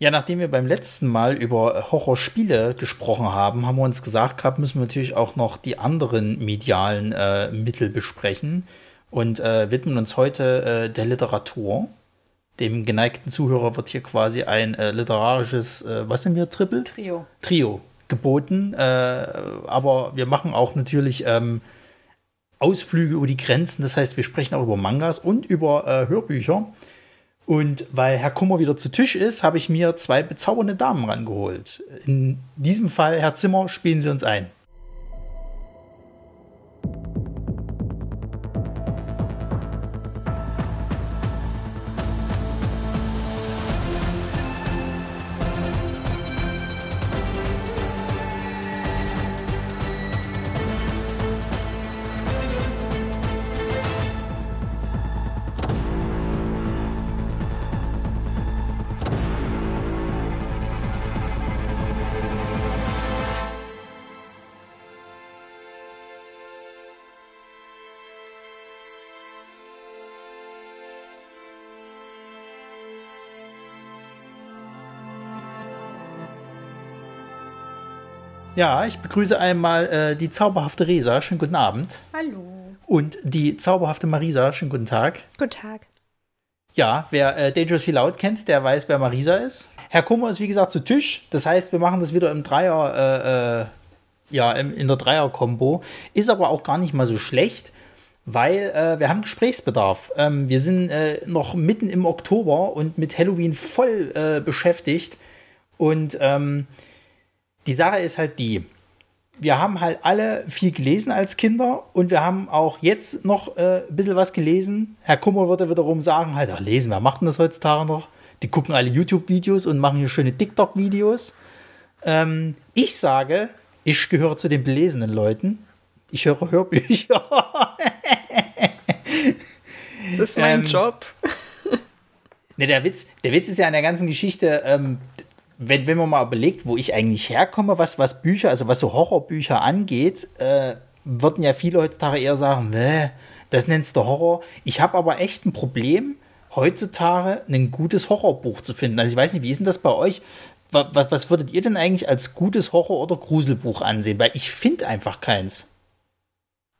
Ja, nachdem wir beim letzten Mal über Horrorspiele gesprochen haben, haben wir uns gesagt gehabt, müssen wir natürlich auch noch die anderen medialen äh, Mittel besprechen und äh, widmen uns heute äh, der Literatur. Dem geneigten Zuhörer wird hier quasi ein äh, literarisches, äh, was sind wir, Triple? Trio. Trio geboten. Äh, aber wir machen auch natürlich ähm, Ausflüge über die Grenzen. Das heißt, wir sprechen auch über Mangas und über Hörbücher. Und weil Herr Kummer wieder zu Tisch ist, habe ich mir zwei bezaubernde Damen rangeholt. In diesem Fall, Herr Zimmer, spielen Sie uns ein. Ja, ich begrüße einmal äh, die zauberhafte Resa. Schönen guten Abend. Hallo. Und die zauberhafte Marisa. Schönen guten Tag. Guten Tag. Ja, wer äh, Dangerously Loud kennt, der weiß, wer Marisa ist. Herr Kummer ist wie gesagt zu Tisch. Das heißt, wir machen das wieder im Dreier, äh, äh, ja, im, in der Dreier-Kombo. Ist aber auch gar nicht mal so schlecht, weil äh, wir haben Gesprächsbedarf. Ähm, wir sind äh, noch mitten im Oktober und mit Halloween voll äh, beschäftigt. Und ähm, die Sache ist halt die, wir haben halt alle viel gelesen als Kinder und wir haben auch jetzt noch äh, ein bisschen was gelesen. Herr Kummer würde wiederum sagen, halt, ach, lesen, wer macht denn das heutzutage noch? Die gucken alle YouTube-Videos und machen hier schöne TikTok-Videos. Ähm, ich sage, ich gehöre zu den belesenen Leuten. Ich höre Hörbücher. das ist mein ähm, Job. ne, der Witz, der Witz ist ja an der ganzen Geschichte, ähm, wenn, wenn man mal überlegt, wo ich eigentlich herkomme, was, was Bücher, also was so Horrorbücher angeht, äh, würden ja viele heutzutage eher sagen, das nennst du Horror. Ich habe aber echt ein Problem, heutzutage ein gutes Horrorbuch zu finden. Also ich weiß nicht, wie ist denn das bei euch? Was, was würdet ihr denn eigentlich als gutes Horror- oder Gruselbuch ansehen? Weil ich finde einfach keins.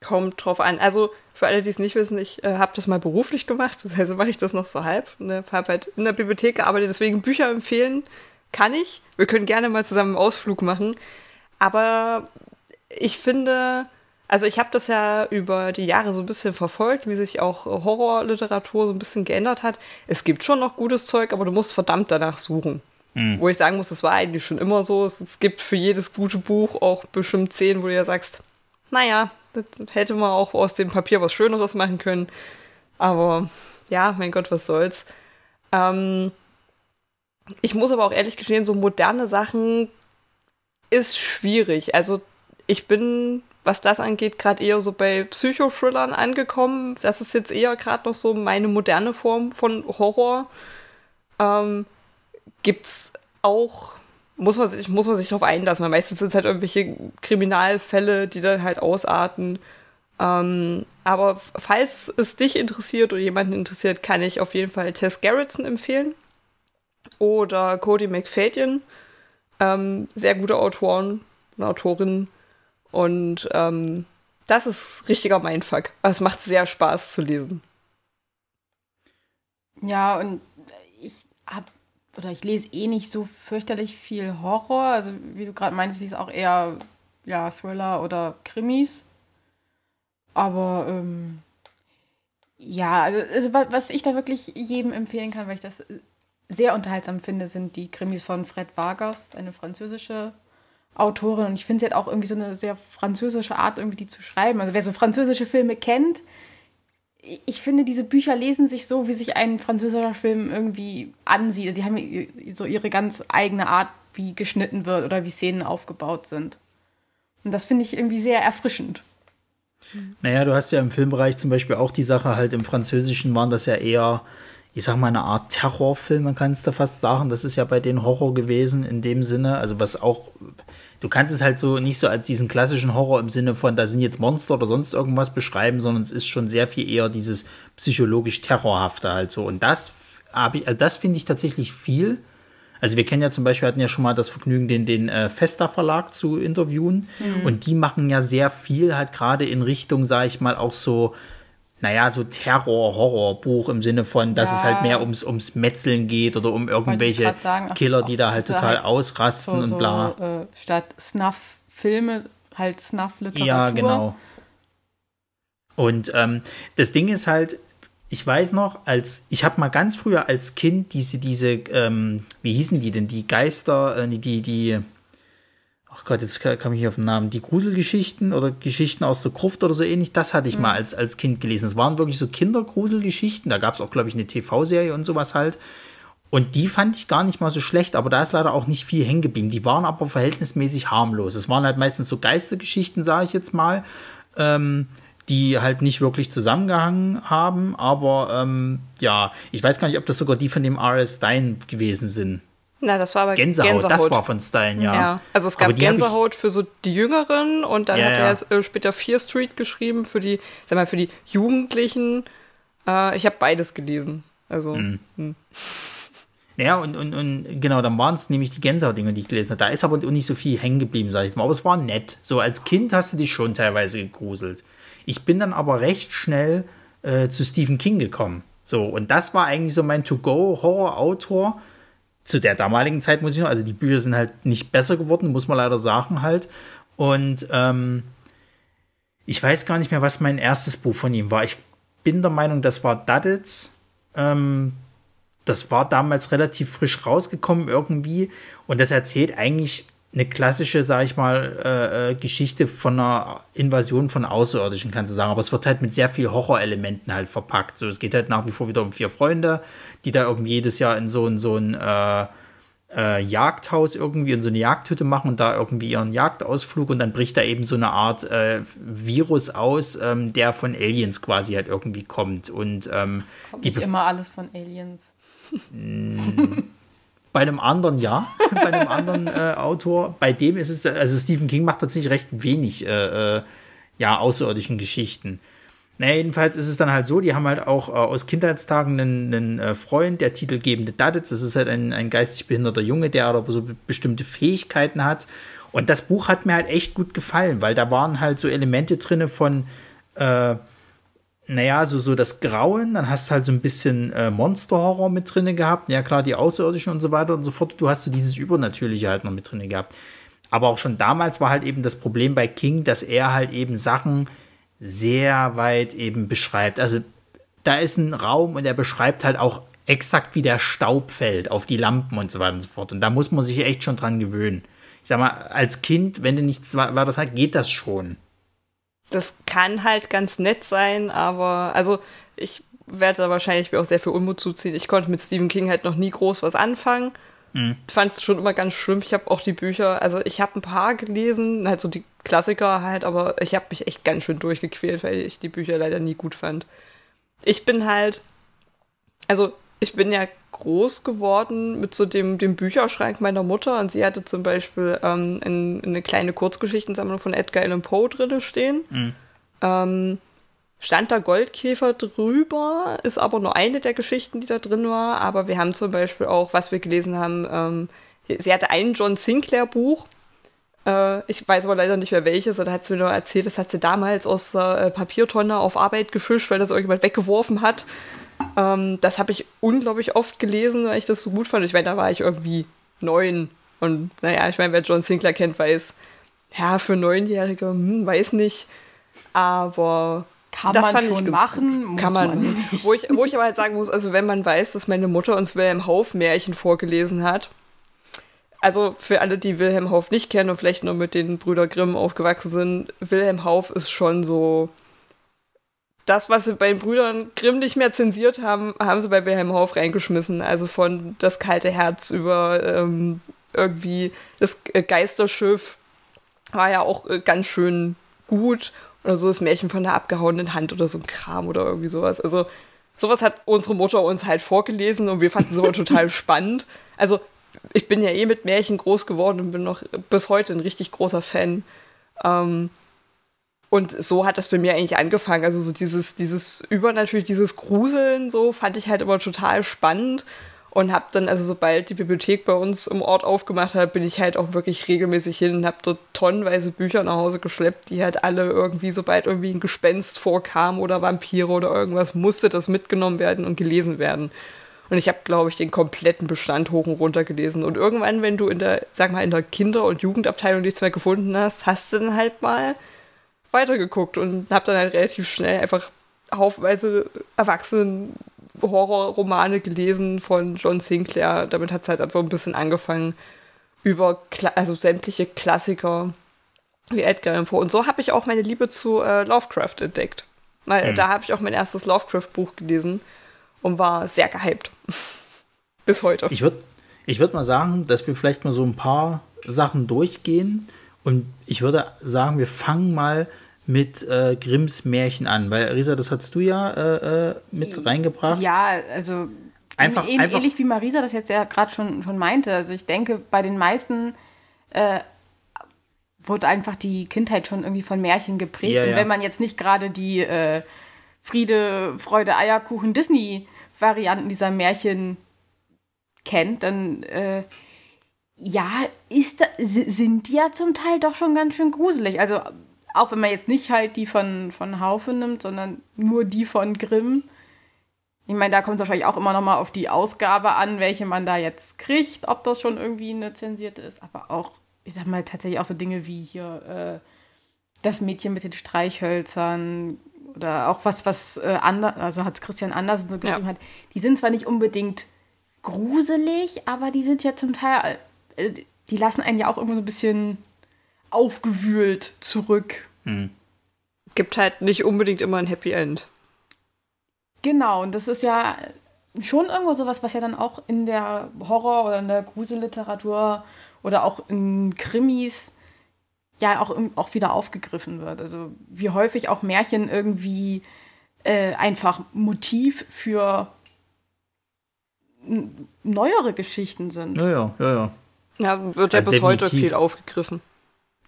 Kommt drauf an. Also für alle, die es nicht wissen, ich äh, habe das mal beruflich gemacht, also mache ich das noch so halb. Ne? Habe halt in der Bibliothek gearbeitet, deswegen Bücher empfehlen kann ich. Wir können gerne mal zusammen einen Ausflug machen. Aber ich finde, also ich habe das ja über die Jahre so ein bisschen verfolgt, wie sich auch Horrorliteratur so ein bisschen geändert hat. Es gibt schon noch gutes Zeug, aber du musst verdammt danach suchen. Mhm. Wo ich sagen muss, das war eigentlich schon immer so. Es, gibt für jedes gute Buch auch bestimmt zehn, wo du ja sagst, naja, das hätte man auch aus dem Papier was Schöneres machen können. Aber ja, mein Gott, was soll's. Ähm, ich muss aber auch ehrlich gestehen, so moderne Sachen ist schwierig. Also ich bin, was das angeht, gerade eher so bei Psychothrillern angekommen. Das ist jetzt eher gerade noch so meine moderne Form von Horror. Ähm, gibt's auch, muss man sich, muss man sich darauf einlassen. Weil meistens sind es halt irgendwelche Kriminalfälle, die dann halt ausarten. Ähm, aber falls es dich interessiert oder jemanden interessiert, kann ich auf jeden Fall Tess Gerritsen empfehlen oder Cody McFadyen. Ähm, sehr gute Autoren und Autorinnen. Und ähm, das ist richtiger Mindfuck. Es macht sehr Spaß zu lesen. Ja, und ich habe oder ich lese eh nicht so fürchterlich viel Horror. Also wie du gerade meinst, ich lese auch eher ja, Thriller oder Krimis. Aber ähm, ja, also, also was ich da wirklich jedem empfehlen kann, weil ich das sehr unterhaltsam finde, sind die Krimis von Fred Vargas, eine französische Autorin. Und ich finde, sie hat auch irgendwie so eine sehr französische Art, irgendwie die zu schreiben. Also wer so französische Filme kennt, ich finde, diese Bücher lesen sich so, wie sich ein französischer Film irgendwie ansieht. Die haben so ihre ganz eigene Art, wie geschnitten wird oder wie Szenen aufgebaut sind. Und das finde ich irgendwie sehr erfrischend. Naja, du hast ja im Filmbereich zum Beispiel auch die Sache, halt im Französischen waren das ja eher ich sag mal, eine Art Terrorfilm, man kann es da fast sagen. Das ist ja bei denen Horror gewesen in dem Sinne. Also was auch, du kannst es halt so nicht so als diesen klassischen Horror im Sinne von, da sind jetzt Monster oder sonst irgendwas beschreiben, sondern es ist schon sehr viel eher dieses psychologisch Terrorhafte halt so. Und das habe ich, also das finde ich tatsächlich viel. Also wir kennen ja zum Beispiel, hatten ja schon mal das Vergnügen, den, den äh, Festa Verlag zu interviewen. Mhm. Und die machen ja sehr viel halt gerade in Richtung, sage ich mal, auch so, naja, so Terror-Horror-Buch im Sinne von, dass ja. es halt mehr ums, ums Metzeln geht oder um irgendwelche sagen, Killer, die da halt total halt ausrasten so, und bla. So, äh, statt Snuff-Filme halt Snuff-Literatur. Ja, genau. Und ähm, das Ding ist halt, ich weiß noch, als ich habe mal ganz früher als Kind diese, diese, ähm, wie hießen die denn, die Geister, äh, die, die, ach Gott, jetzt kam ich nicht auf den Namen, die Gruselgeschichten oder Geschichten aus der Gruft oder so ähnlich, das hatte ich mhm. mal als, als Kind gelesen. Es waren wirklich so Kindergruselgeschichten, da gab es auch, glaube ich, eine TV-Serie und sowas halt. Und die fand ich gar nicht mal so schlecht, aber da ist leider auch nicht viel hängen geblieben. Die waren aber verhältnismäßig harmlos. Es waren halt meistens so Geistergeschichten, sage ich jetzt mal. Ähm, die halt nicht wirklich zusammengehangen haben, aber ähm, ja, ich weiß gar nicht, ob das sogar die von dem R.S. Stein gewesen sind. Na, das war aber Gänsehaut, Gänsehaut. das war von Stein, ja. ja. Also es gab Gänsehaut für so die Jüngeren und dann ja, hat er äh, später Fear Street geschrieben für die, sag mal, für die Jugendlichen. Äh, ich habe beides gelesen. Also. Mhm. Hm. Ja, und, und, und genau, dann waren es nämlich die Gänsehaut-Dinge, die ich gelesen habe. Da ist aber nicht so viel hängen geblieben, sag ich mal. Aber es war nett. So als Kind hast du dich schon teilweise gegruselt. Ich bin dann aber recht schnell äh, zu Stephen King gekommen. So, und das war eigentlich so mein To-Go-Horror-Autor zu der damaligen Zeit, muss ich noch. Also die Bücher sind halt nicht besser geworden, muss man leider sagen halt. Und ähm, ich weiß gar nicht mehr, was mein erstes Buch von ihm war. Ich bin der Meinung, das war Duddits. Ähm, das war damals relativ frisch rausgekommen irgendwie. Und das erzählt eigentlich eine klassische, sag ich mal, äh, äh, Geschichte von einer Invasion von Außerirdischen, kannst du sagen. Aber es wird halt mit sehr viel Horrorelementen halt verpackt. So, es geht halt nach wie vor wieder um vier Freunde, die da irgendwie jedes Jahr in so, in so ein äh, äh, Jagdhaus irgendwie in so eine Jagdhütte machen und da irgendwie ihren Jagdausflug und dann bricht da eben so eine Art äh, Virus aus, ähm, der von Aliens quasi halt irgendwie kommt. Und ähm, kommt nicht immer alles von Aliens. bei einem anderen ja, bei einem anderen äh, Autor. Bei dem ist es, also Stephen King macht tatsächlich recht wenig äh, äh, ja, außerirdischen Geschichten. Naja, jedenfalls ist es dann halt so, die haben halt auch äh, aus Kindheitstagen einen, einen äh, Freund, der titelgebende Daditz. Das ist halt ein, ein geistig behinderter Junge, der aber so bestimmte Fähigkeiten hat. Und das Buch hat mir halt echt gut gefallen, weil da waren halt so Elemente drin von äh, naja, so, so das Grauen, dann hast du halt so ein bisschen äh, Monster-Horror mit drin gehabt. Ja, klar, die Außerirdischen und so weiter und so fort. Du hast so dieses Übernatürliche halt noch mit drin gehabt. Aber auch schon damals war halt eben das Problem bei King, dass er halt eben Sachen sehr weit eben beschreibt. Also da ist ein Raum und er beschreibt halt auch exakt, wie der Staub fällt auf die Lampen und so weiter und so fort. Und da muss man sich echt schon dran gewöhnen. Ich sag mal, als Kind, wenn du nichts war, das halt, geht das schon das kann halt ganz nett sein, aber also ich werde da wahrscheinlich mir auch sehr viel Unmut zuziehen. Ich konnte mit Stephen King halt noch nie groß was anfangen. Mhm. Fand es schon immer ganz schlimm. Ich habe auch die Bücher, also ich habe ein paar gelesen, halt so die Klassiker halt, aber ich habe mich echt ganz schön durchgequält, weil ich die Bücher leider nie gut fand. Ich bin halt, also ich bin ja groß geworden mit so dem, dem Bücherschrank meiner Mutter und sie hatte zum Beispiel ähm, in, in eine kleine Kurzgeschichtensammlung von Edgar Allan Poe drin stehen. Mhm. Ähm, stand da Goldkäfer drüber, ist aber nur eine der Geschichten, die da drin war. Aber wir haben zum Beispiel auch, was wir gelesen haben, ähm, sie hatte ein John Sinclair Buch. Äh, ich weiß aber leider nicht mehr welches. Und da hat sie mir nur erzählt, das hat sie damals aus der äh, Papiertonne auf Arbeit gefischt, weil das irgendjemand weggeworfen hat. Ähm, das habe ich unglaublich oft gelesen, weil ich das so gut fand. Ich meine, da war ich irgendwie neun. Und naja, ich meine, wer John Sinclair kennt, weiß, ja, für Neunjährige, hm, weiß nicht. Aber kann das man schon machen, kann man, man wo ich wo ich aber halt sagen muss, also wenn man weiß, dass meine Mutter uns Wilhelm Hauf Märchen vorgelesen hat, also für alle, die Wilhelm Hauf nicht kennen und vielleicht nur mit den Brüder Grimm aufgewachsen sind, Wilhelm Hauf ist schon so das, was sie bei den Brüdern Grimm nicht mehr zensiert haben, haben sie bei Wilhelm Hoff reingeschmissen. Also von das kalte Herz über ähm, irgendwie das Geisterschiff war ja auch äh, ganz schön gut. Oder so das Märchen von der abgehauenen Hand oder so ein Kram oder irgendwie sowas. Also sowas hat unsere Mutter uns halt vorgelesen und wir fanden es total spannend. Also ich bin ja eh mit Märchen groß geworden und bin noch bis heute ein richtig großer Fan. Ähm, und so hat das bei mir eigentlich angefangen. Also so dieses, dieses übernatürlich, dieses Gruseln, so fand ich halt immer total spannend. Und habe dann, also sobald die Bibliothek bei uns im Ort aufgemacht hat, bin ich halt auch wirklich regelmäßig hin und habe dort tonnenweise Bücher nach Hause geschleppt, die halt alle irgendwie, sobald irgendwie ein Gespenst vorkam oder Vampire oder irgendwas, musste das mitgenommen werden und gelesen werden. Und ich habe, glaube ich, den kompletten Bestand hoch und runter gelesen. Und irgendwann, wenn du in der, sag mal, in der Kinder- und Jugendabteilung nichts mehr gefunden hast, hast du dann halt mal weitergeguckt und habe dann halt relativ schnell einfach haufenweise Erwachsenen Horrorromane gelesen von John Sinclair. Damit hat es halt so ein bisschen angefangen über Kla also sämtliche Klassiker wie Edgar Allan Poe. Und so habe ich auch meine Liebe zu äh, Lovecraft entdeckt. Weil mhm. da habe ich auch mein erstes Lovecraft-Buch gelesen und war sehr gehypt. Bis heute. Ich würde ich würd mal sagen, dass wir vielleicht mal so ein paar Sachen durchgehen. Und ich würde sagen, wir fangen mal mit äh, Grimms Märchen an, weil Risa, das hast du ja äh, äh mit reingebracht. Ja, also einfach, ähnlich, einfach ähnlich wie Marisa das jetzt ja gerade schon, schon meinte. Also ich denke, bei den meisten äh, wurde einfach die Kindheit schon irgendwie von Märchen geprägt. Ja, ja. Und wenn man jetzt nicht gerade die äh, Friede, Freude, Eierkuchen, Disney-Varianten dieser Märchen kennt, dann äh, ja, ist da, sind die ja zum Teil doch schon ganz schön gruselig. Also auch wenn man jetzt nicht halt die von, von Haufe nimmt, sondern nur die von Grimm. Ich meine, da kommt es wahrscheinlich auch immer noch mal auf die Ausgabe an, welche man da jetzt kriegt, ob das schon irgendwie eine zensierte ist. Aber auch, ich sag mal, tatsächlich auch so Dinge wie hier äh, das Mädchen mit den Streichhölzern oder auch was, was äh, anders, also hat Christian Andersen so geschrieben ja. hat. Die sind zwar nicht unbedingt gruselig, aber die sind ja zum Teil, äh, die lassen einen ja auch immer so ein bisschen aufgewühlt zurück. Hm. Gibt halt nicht unbedingt immer ein Happy End. Genau, und das ist ja schon irgendwo sowas, was ja dann auch in der Horror- oder in der Gruselliteratur oder auch in Krimis ja auch, auch wieder aufgegriffen wird. Also wie häufig auch Märchen irgendwie äh, einfach Motiv für neuere Geschichten sind. Ja, ja, ja, ja. Ja, wird ja also bis heute viel aufgegriffen.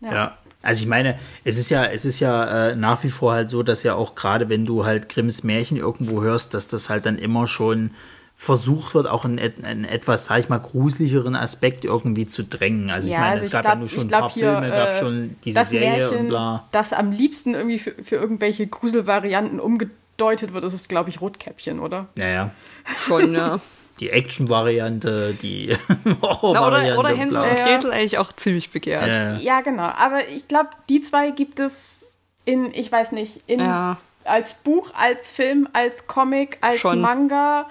Ja. ja. Also ich meine, es ist ja, es ist ja äh, nach wie vor halt so, dass ja auch gerade wenn du halt Grimms Märchen irgendwo hörst, dass das halt dann immer schon versucht wird, auch einen, einen etwas, sag ich mal, gruseligeren Aspekt irgendwie zu drängen. Also ja, ich meine, also es gab glaub, ja nur schon ein paar hier, Filme, gab äh, schon diese Serie Märchen, und bla. Das am liebsten irgendwie für, für irgendwelche Gruselvarianten umgedeutet wird, ist es, glaube ich, Rotkäppchen, oder? Ja, ja. Schon, ja die Action-Variante, die Horror-Variante. Oder, oder Hänsel und Gretel eigentlich auch ziemlich begehrt. Ja, ja genau. Aber ich glaube, die zwei gibt es in, ich weiß nicht, in, ja. als Buch, als Film, als Comic, als Schon. Manga.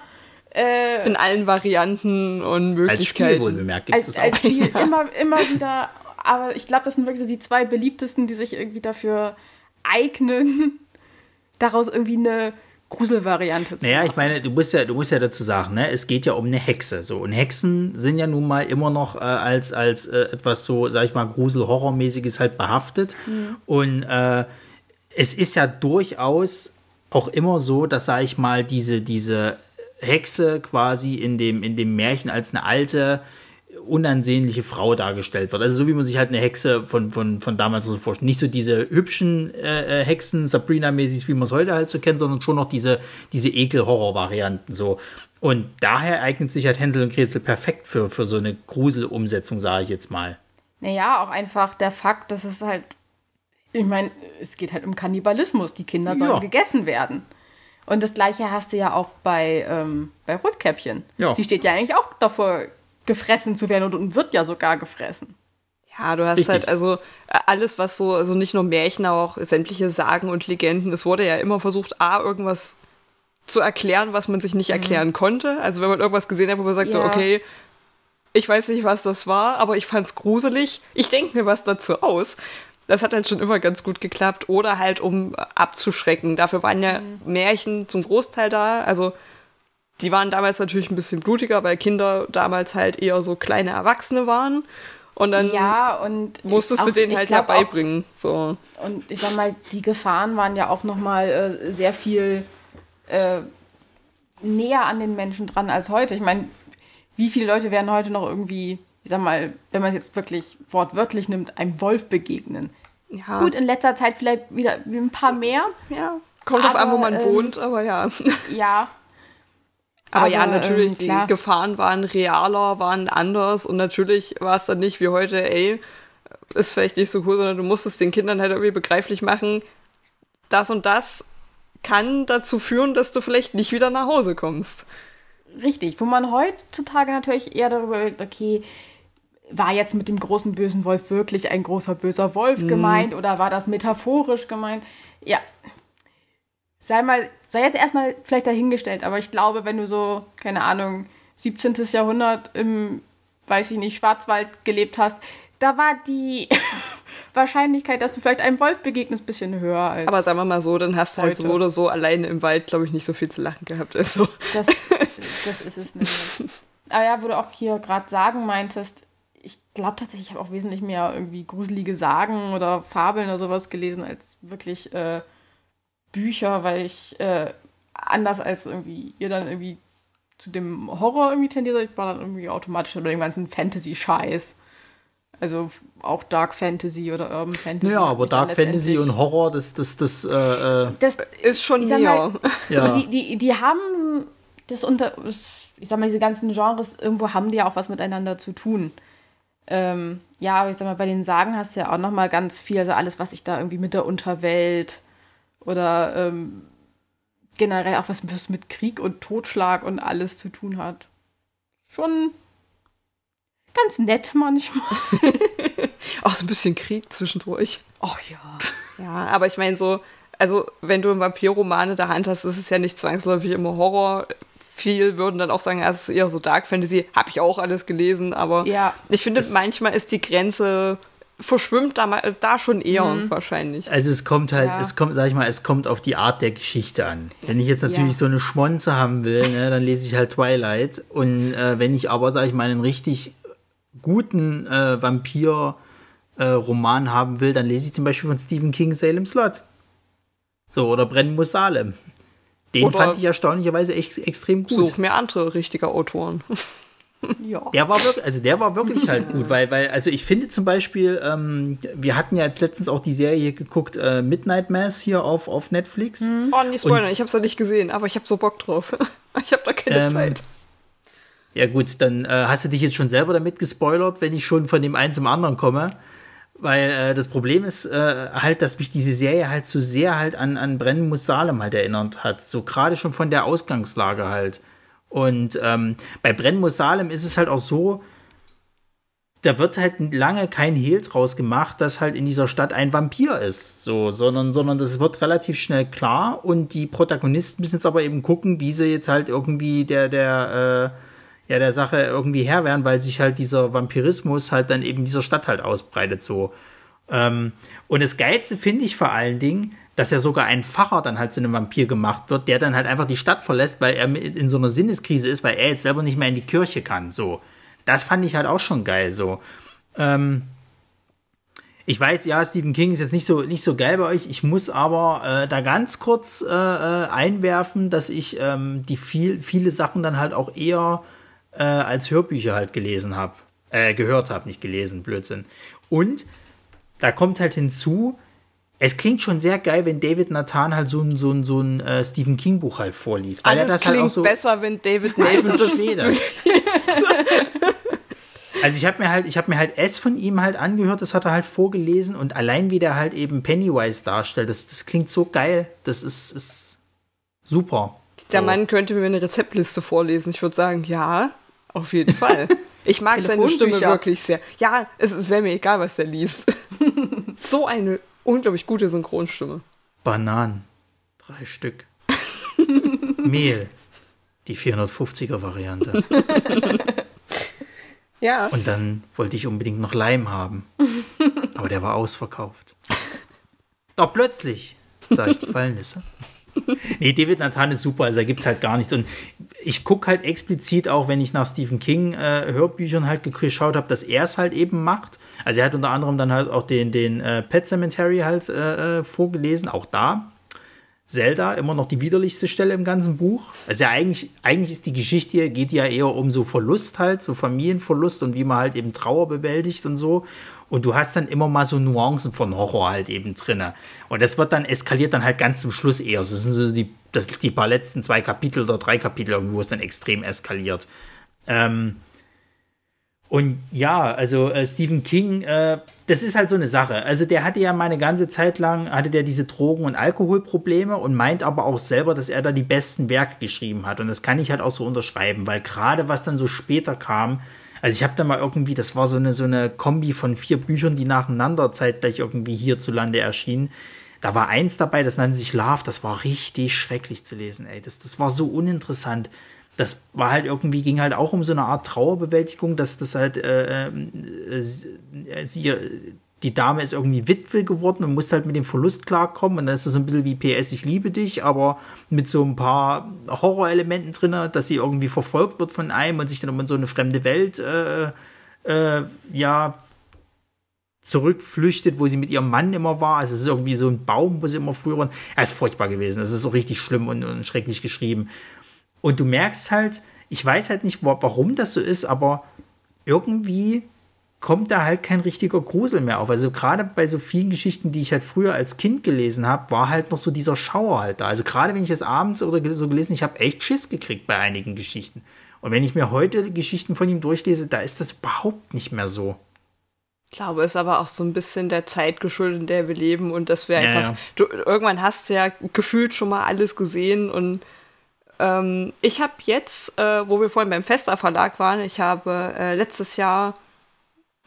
Äh, in allen Varianten und Möglichkeiten. Als Spiel gibt es auch. Als Spiel immer, immer wieder. Aber ich glaube, das sind wirklich so die zwei beliebtesten, die sich irgendwie dafür eignen, daraus irgendwie eine Gruselvariante zu Naja, ich meine, du musst ja, du musst ja dazu sagen, ne, es geht ja um eine Hexe. So. Und Hexen sind ja nun mal immer noch äh, als, als äh, etwas so, sag ich mal, Grusel-Horrormäßiges halt behaftet. Mhm. Und äh, es ist ja durchaus auch immer so, dass, sag ich mal, diese, diese Hexe quasi in dem, in dem Märchen als eine alte, unansehnliche Frau dargestellt wird. Also so wie man sich halt eine Hexe von, von, von damals so vorstellt. Nicht so diese hübschen äh, äh Hexen, Sabrina-mäßig, wie man es heute halt so kennt, sondern schon noch diese, diese Ekel-Horror-Varianten so. Und daher eignet sich halt Hänsel und Gretel perfekt für, für so eine Grusel-Umsetzung, sage ich jetzt mal. Naja, auch einfach der Fakt, dass es halt, ich meine, es geht halt um Kannibalismus. Die Kinder sollen ja. gegessen werden. Und das gleiche hast du ja auch bei, ähm, bei Rotkäppchen. Ja. Sie steht ja eigentlich auch davor, gefressen zu werden und, und wird ja sogar gefressen. Ja, du hast Richtig. halt also äh, alles, was so, also nicht nur Märchen, aber auch sämtliche Sagen und Legenden. Es wurde ja immer versucht, A, irgendwas zu erklären, was man sich nicht mhm. erklären konnte. Also wenn man irgendwas gesehen hat, wo man sagte, ja. okay, ich weiß nicht, was das war, aber ich fand's gruselig. Ich denke mir was dazu aus. Das hat halt schon immer ganz gut geklappt. Oder halt, um abzuschrecken. Dafür waren ja mhm. Märchen zum Großteil da. Also die waren damals natürlich ein bisschen blutiger, weil Kinder damals halt eher so kleine Erwachsene waren. Und dann ja, und musstest auch, du denen halt ja beibringen. Auch, so. Und ich sag mal, die Gefahren waren ja auch nochmal äh, sehr viel äh, näher an den Menschen dran als heute. Ich meine, wie viele Leute werden heute noch irgendwie, ich sag mal, wenn man es jetzt wirklich wortwörtlich nimmt, einem Wolf begegnen? Ja. Gut, in letzter Zeit vielleicht wieder ein paar mehr. Ja. Kommt aber, auf an, wo man äh, wohnt, aber ja. Ja, Aber, ja, Aber, natürlich, ähm, die Gefahren waren realer, waren anders und natürlich war es dann nicht wie heute, ey, ist vielleicht nicht so cool, sondern du musstest den Kindern halt irgendwie begreiflich machen, das und das kann dazu führen, dass du vielleicht nicht wieder nach Hause kommst. Richtig, wo man heutzutage natürlich eher darüber okay, war jetzt mit dem großen bösen Wolf wirklich ein großer böser Wolf Mhm. gemeint oder war das metaphorisch gemeint? Ja. Sei mal, sei jetzt erstmal vielleicht dahingestellt, aber ich glaube, wenn du so, keine Ahnung, 17. Jahrhundert im, weiß ich nicht, Schwarzwald gelebt hast, da war die Wahrscheinlichkeit, dass du vielleicht einem Wolf begegnest, ein bisschen höher als. Aber sagen wir mal so, dann hast du halt so oder so alleine im Wald, glaube ich, nicht so viel zu lachen gehabt. Also, Das, das ist es nicht. Aber ja, wo du auch hier gerade Sagen meintest, ich glaube tatsächlich, ich habe auch wesentlich mehr irgendwie gruselige Sagen oder Fabeln oder sowas gelesen als wirklich äh, Bücher, weil ich äh, anders als irgendwie ihr dann irgendwie zu dem Horror irgendwie tendiert, ich war dann irgendwie automatisch über den ganzen Fantasy-Scheiß. Also auch Dark Fantasy oder Urban Fantasy. Ja, aber Dark Fantasy und Horror, das, das, das, äh, äh, Das, ist schon näher. mal, ja. die, die, die haben das unter, ich sag mal, diese ganzen Genres, irgendwo haben die ja auch was miteinander zu tun. Ähm, ja, aber ich sag mal, bei den Sagen hast du ja auch noch mal ganz viel, also alles, was ich da irgendwie mit der Unterwelt oder ähm, generell auch was was mit Krieg und Totschlag und alles zu tun hat. Schon ganz nett manchmal. Auch so ein bisschen Krieg zwischendurch. Ach ja. Ja, aber ich meine so, also wenn du einen Vampirroman in der Hand hast, ist es ja nicht zwangsläufig immer Horror. Viel würden dann auch sagen, ja, es ist eher so Dark Fantasy. Habe ich auch alles gelesen, aber Ja. ich finde, manchmal ist die Grenze, verschwimmt da, mal, da schon eher Mhm. wahrscheinlich. Also es kommt halt, Ja. es kommt, sag ich mal, es kommt auf die Art der Geschichte an. Wenn ich jetzt natürlich Ja. so eine Schmonze haben will, ne, dann lese ich halt Twilight. Und äh, wenn ich aber, sag ich mal, einen richtig guten äh, Vampir-Roman haben will, dann lese ich zum Beispiel von Stephen King Salem Slot. So, oder Brennen muss Salem. Den Oder- fand ich erstaunlicherweise echt extrem gut. Such mir andere richtige Autoren. Ja. Der war wirklich, also der war wirklich halt gut, weil, weil, also ich finde zum Beispiel, ähm, wir hatten ja jetzt letztens auch die Serie geguckt, äh, Midnight Mass hier auf, auf Netflix. Oh, nicht spoilern, ich habe es ja nicht gesehen, aber ich habe so Bock drauf. ich habe da keine Ähm, Zeit. Ja gut, dann äh, hast du dich jetzt schon selber damit gespoilert, wenn ich schon von dem einen zum anderen komme. Weil äh, das Problem ist äh, halt, dass mich diese Serie halt so sehr halt an, an Brennen muss Salem halt erinnert hat. So gerade schon von der Ausgangslage halt. Und ähm, bei muss Salem ist es halt auch so, da wird halt lange kein Hehl draus gemacht, dass halt in dieser Stadt ein Vampir ist. So, sondern, sondern das wird relativ schnell klar und die Protagonisten müssen jetzt aber eben gucken, wie sie jetzt halt irgendwie der, der, äh, ja, der Sache irgendwie Herr werden, weil sich halt dieser Vampirismus halt dann eben dieser Stadt halt ausbreitet so. Ähm, und das Geilste finde ich vor allen Dingen, dass ja sogar ein Pfarrer dann halt zu einem Vampir gemacht wird, der dann halt einfach die Stadt verlässt, weil er in so einer Sinneskrise ist, weil er jetzt selber nicht mehr in die Kirche kann. So, das fand ich halt auch schon geil. So, ähm, ich weiß, ja, Stephen King ist jetzt nicht so nicht so geil bei euch. Ich muss aber äh, da ganz kurz äh, äh, einwerfen, dass ich ähm, die viel viele Sachen dann halt auch eher äh, als Hörbücher halt gelesen habe, äh, gehört habe, nicht gelesen, Blödsinn. Und da kommt halt hinzu, es klingt schon sehr geil, wenn David Nathan halt so ein, so ein, so ein äh, Stephen King Buch halt vorliest. Weil Alles er das klingt halt auch so, besser, wenn David Nathan das Schwede. Also ich habe mir halt, ich habe mir halt S von ihm halt angehört, das hat er halt vorgelesen und allein wie der halt eben Pennywise darstellt, das, das klingt so geil, das ist, ist super. Der So. Mann könnte mir eine Rezeptliste vorlesen. Ich würde sagen, ja, auf jeden Fall. Ich mag seine Stimme wirklich sehr. Ja, es es wäre mir egal, was der liest. so eine unglaublich gute Synchronstimme. Bananen, drei Stück. Mehl, die 450er Variante. Ja. Und dann wollte ich unbedingt noch Leim haben. Aber der war ausverkauft. Doch plötzlich, sag ich die Walnüsse. Nee, David Nathan ist super, also da gibt es halt gar nichts. Und ich gucke halt explizit auch, wenn ich nach Stephen King äh, Hörbüchern halt geschaut habe, dass er es halt eben macht. Also er hat unter anderem dann halt auch den, den äh, Pet Cemetery halt äh, äh, vorgelesen, auch da. Zelda immer noch die widerlichste Stelle im ganzen Buch. Also ja, eigentlich, eigentlich ist die Geschichte, geht ja eher um so Verlust halt, so Familienverlust und wie man halt eben Trauer bewältigt und so. Und du hast dann immer mal so Nuancen von Horror halt eben drin. Und das wird dann, eskaliert dann halt ganz zum Schluss eher. Das sind so die, das, die paar letzten zwei Kapitel oder drei Kapitel, wo es dann extrem eskaliert. Ähm, und ja, also äh, Stephen King, äh, das ist halt so eine Sache. Also der hatte ja mal eine ganze Zeit lang, hatte der diese Drogen- und Alkoholprobleme und meint aber auch selber, dass er da die besten Werke geschrieben hat. Und das kann ich halt auch so unterschreiben, weil gerade was dann so später kam, also ich habe da mal irgendwie, das war so eine, so eine Kombi von vier Büchern, die nacheinander zeitgleich irgendwie hierzulande erschienen. Da war eins dabei, das nannte sich Love, das war richtig schrecklich zu lesen, ey. Das, das war so uninteressant das war halt irgendwie, ging halt auch um so eine Art Trauerbewältigung, dass das halt, äh, äh, sie, die Dame ist irgendwie Witwe geworden und musste halt mit dem Verlust klarkommen. Und dann ist das so ein bisschen wie PS, ich liebe dich, aber mit so ein paar Horrorelementen drin, dass sie irgendwie verfolgt wird von einem und sich dann in so eine fremde Welt, äh, äh, ja, zurückflüchtet, wo sie mit ihrem Mann immer war. Also es ist irgendwie so ein Baum, wo sie immer früher waren. Er ist furchtbar gewesen. Das ist so richtig schlimm und, und schrecklich geschrieben. Und du merkst halt, ich weiß halt nicht, warum das so ist, aber irgendwie kommt da halt kein richtiger Grusel mehr auf. Also gerade bei so vielen Geschichten, die ich halt früher als Kind gelesen habe, war halt noch so dieser Schauer halt da. Also gerade wenn ich es abends oder so gelesen, ich habe echt Schiss gekriegt bei einigen Geschichten. Und wenn ich mir heute Geschichten von ihm durchlese, da ist das überhaupt nicht mehr so. Ich glaube, es ist aber auch so ein bisschen der Zeit geschuldet, in der wir leben und dass wir ja, einfach, ja. Du, irgendwann hast du ja gefühlt schon mal alles gesehen und ähm, ich habe jetzt, äh, wo wir vorhin beim Fester Verlag waren, ich habe äh, letztes Jahr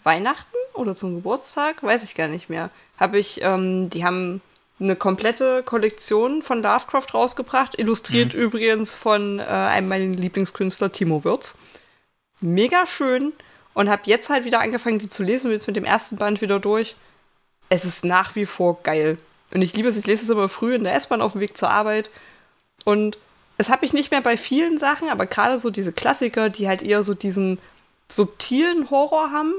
Weihnachten oder zum Geburtstag, weiß ich gar nicht mehr, habe ich, ähm, die haben eine komplette Kollektion von Lovecraft rausgebracht, illustriert mhm. übrigens von äh, einem meiner Lieblingskünstler, Timo Würz. Mega schön und habe jetzt halt wieder angefangen, die zu lesen und jetzt mit dem ersten Band wieder durch. Es ist nach wie vor geil. Und ich liebe es, ich lese es immer früh in der S-Bahn auf dem Weg zur Arbeit und das habe ich nicht mehr bei vielen Sachen, aber gerade so diese Klassiker, die halt eher so diesen subtilen Horror haben,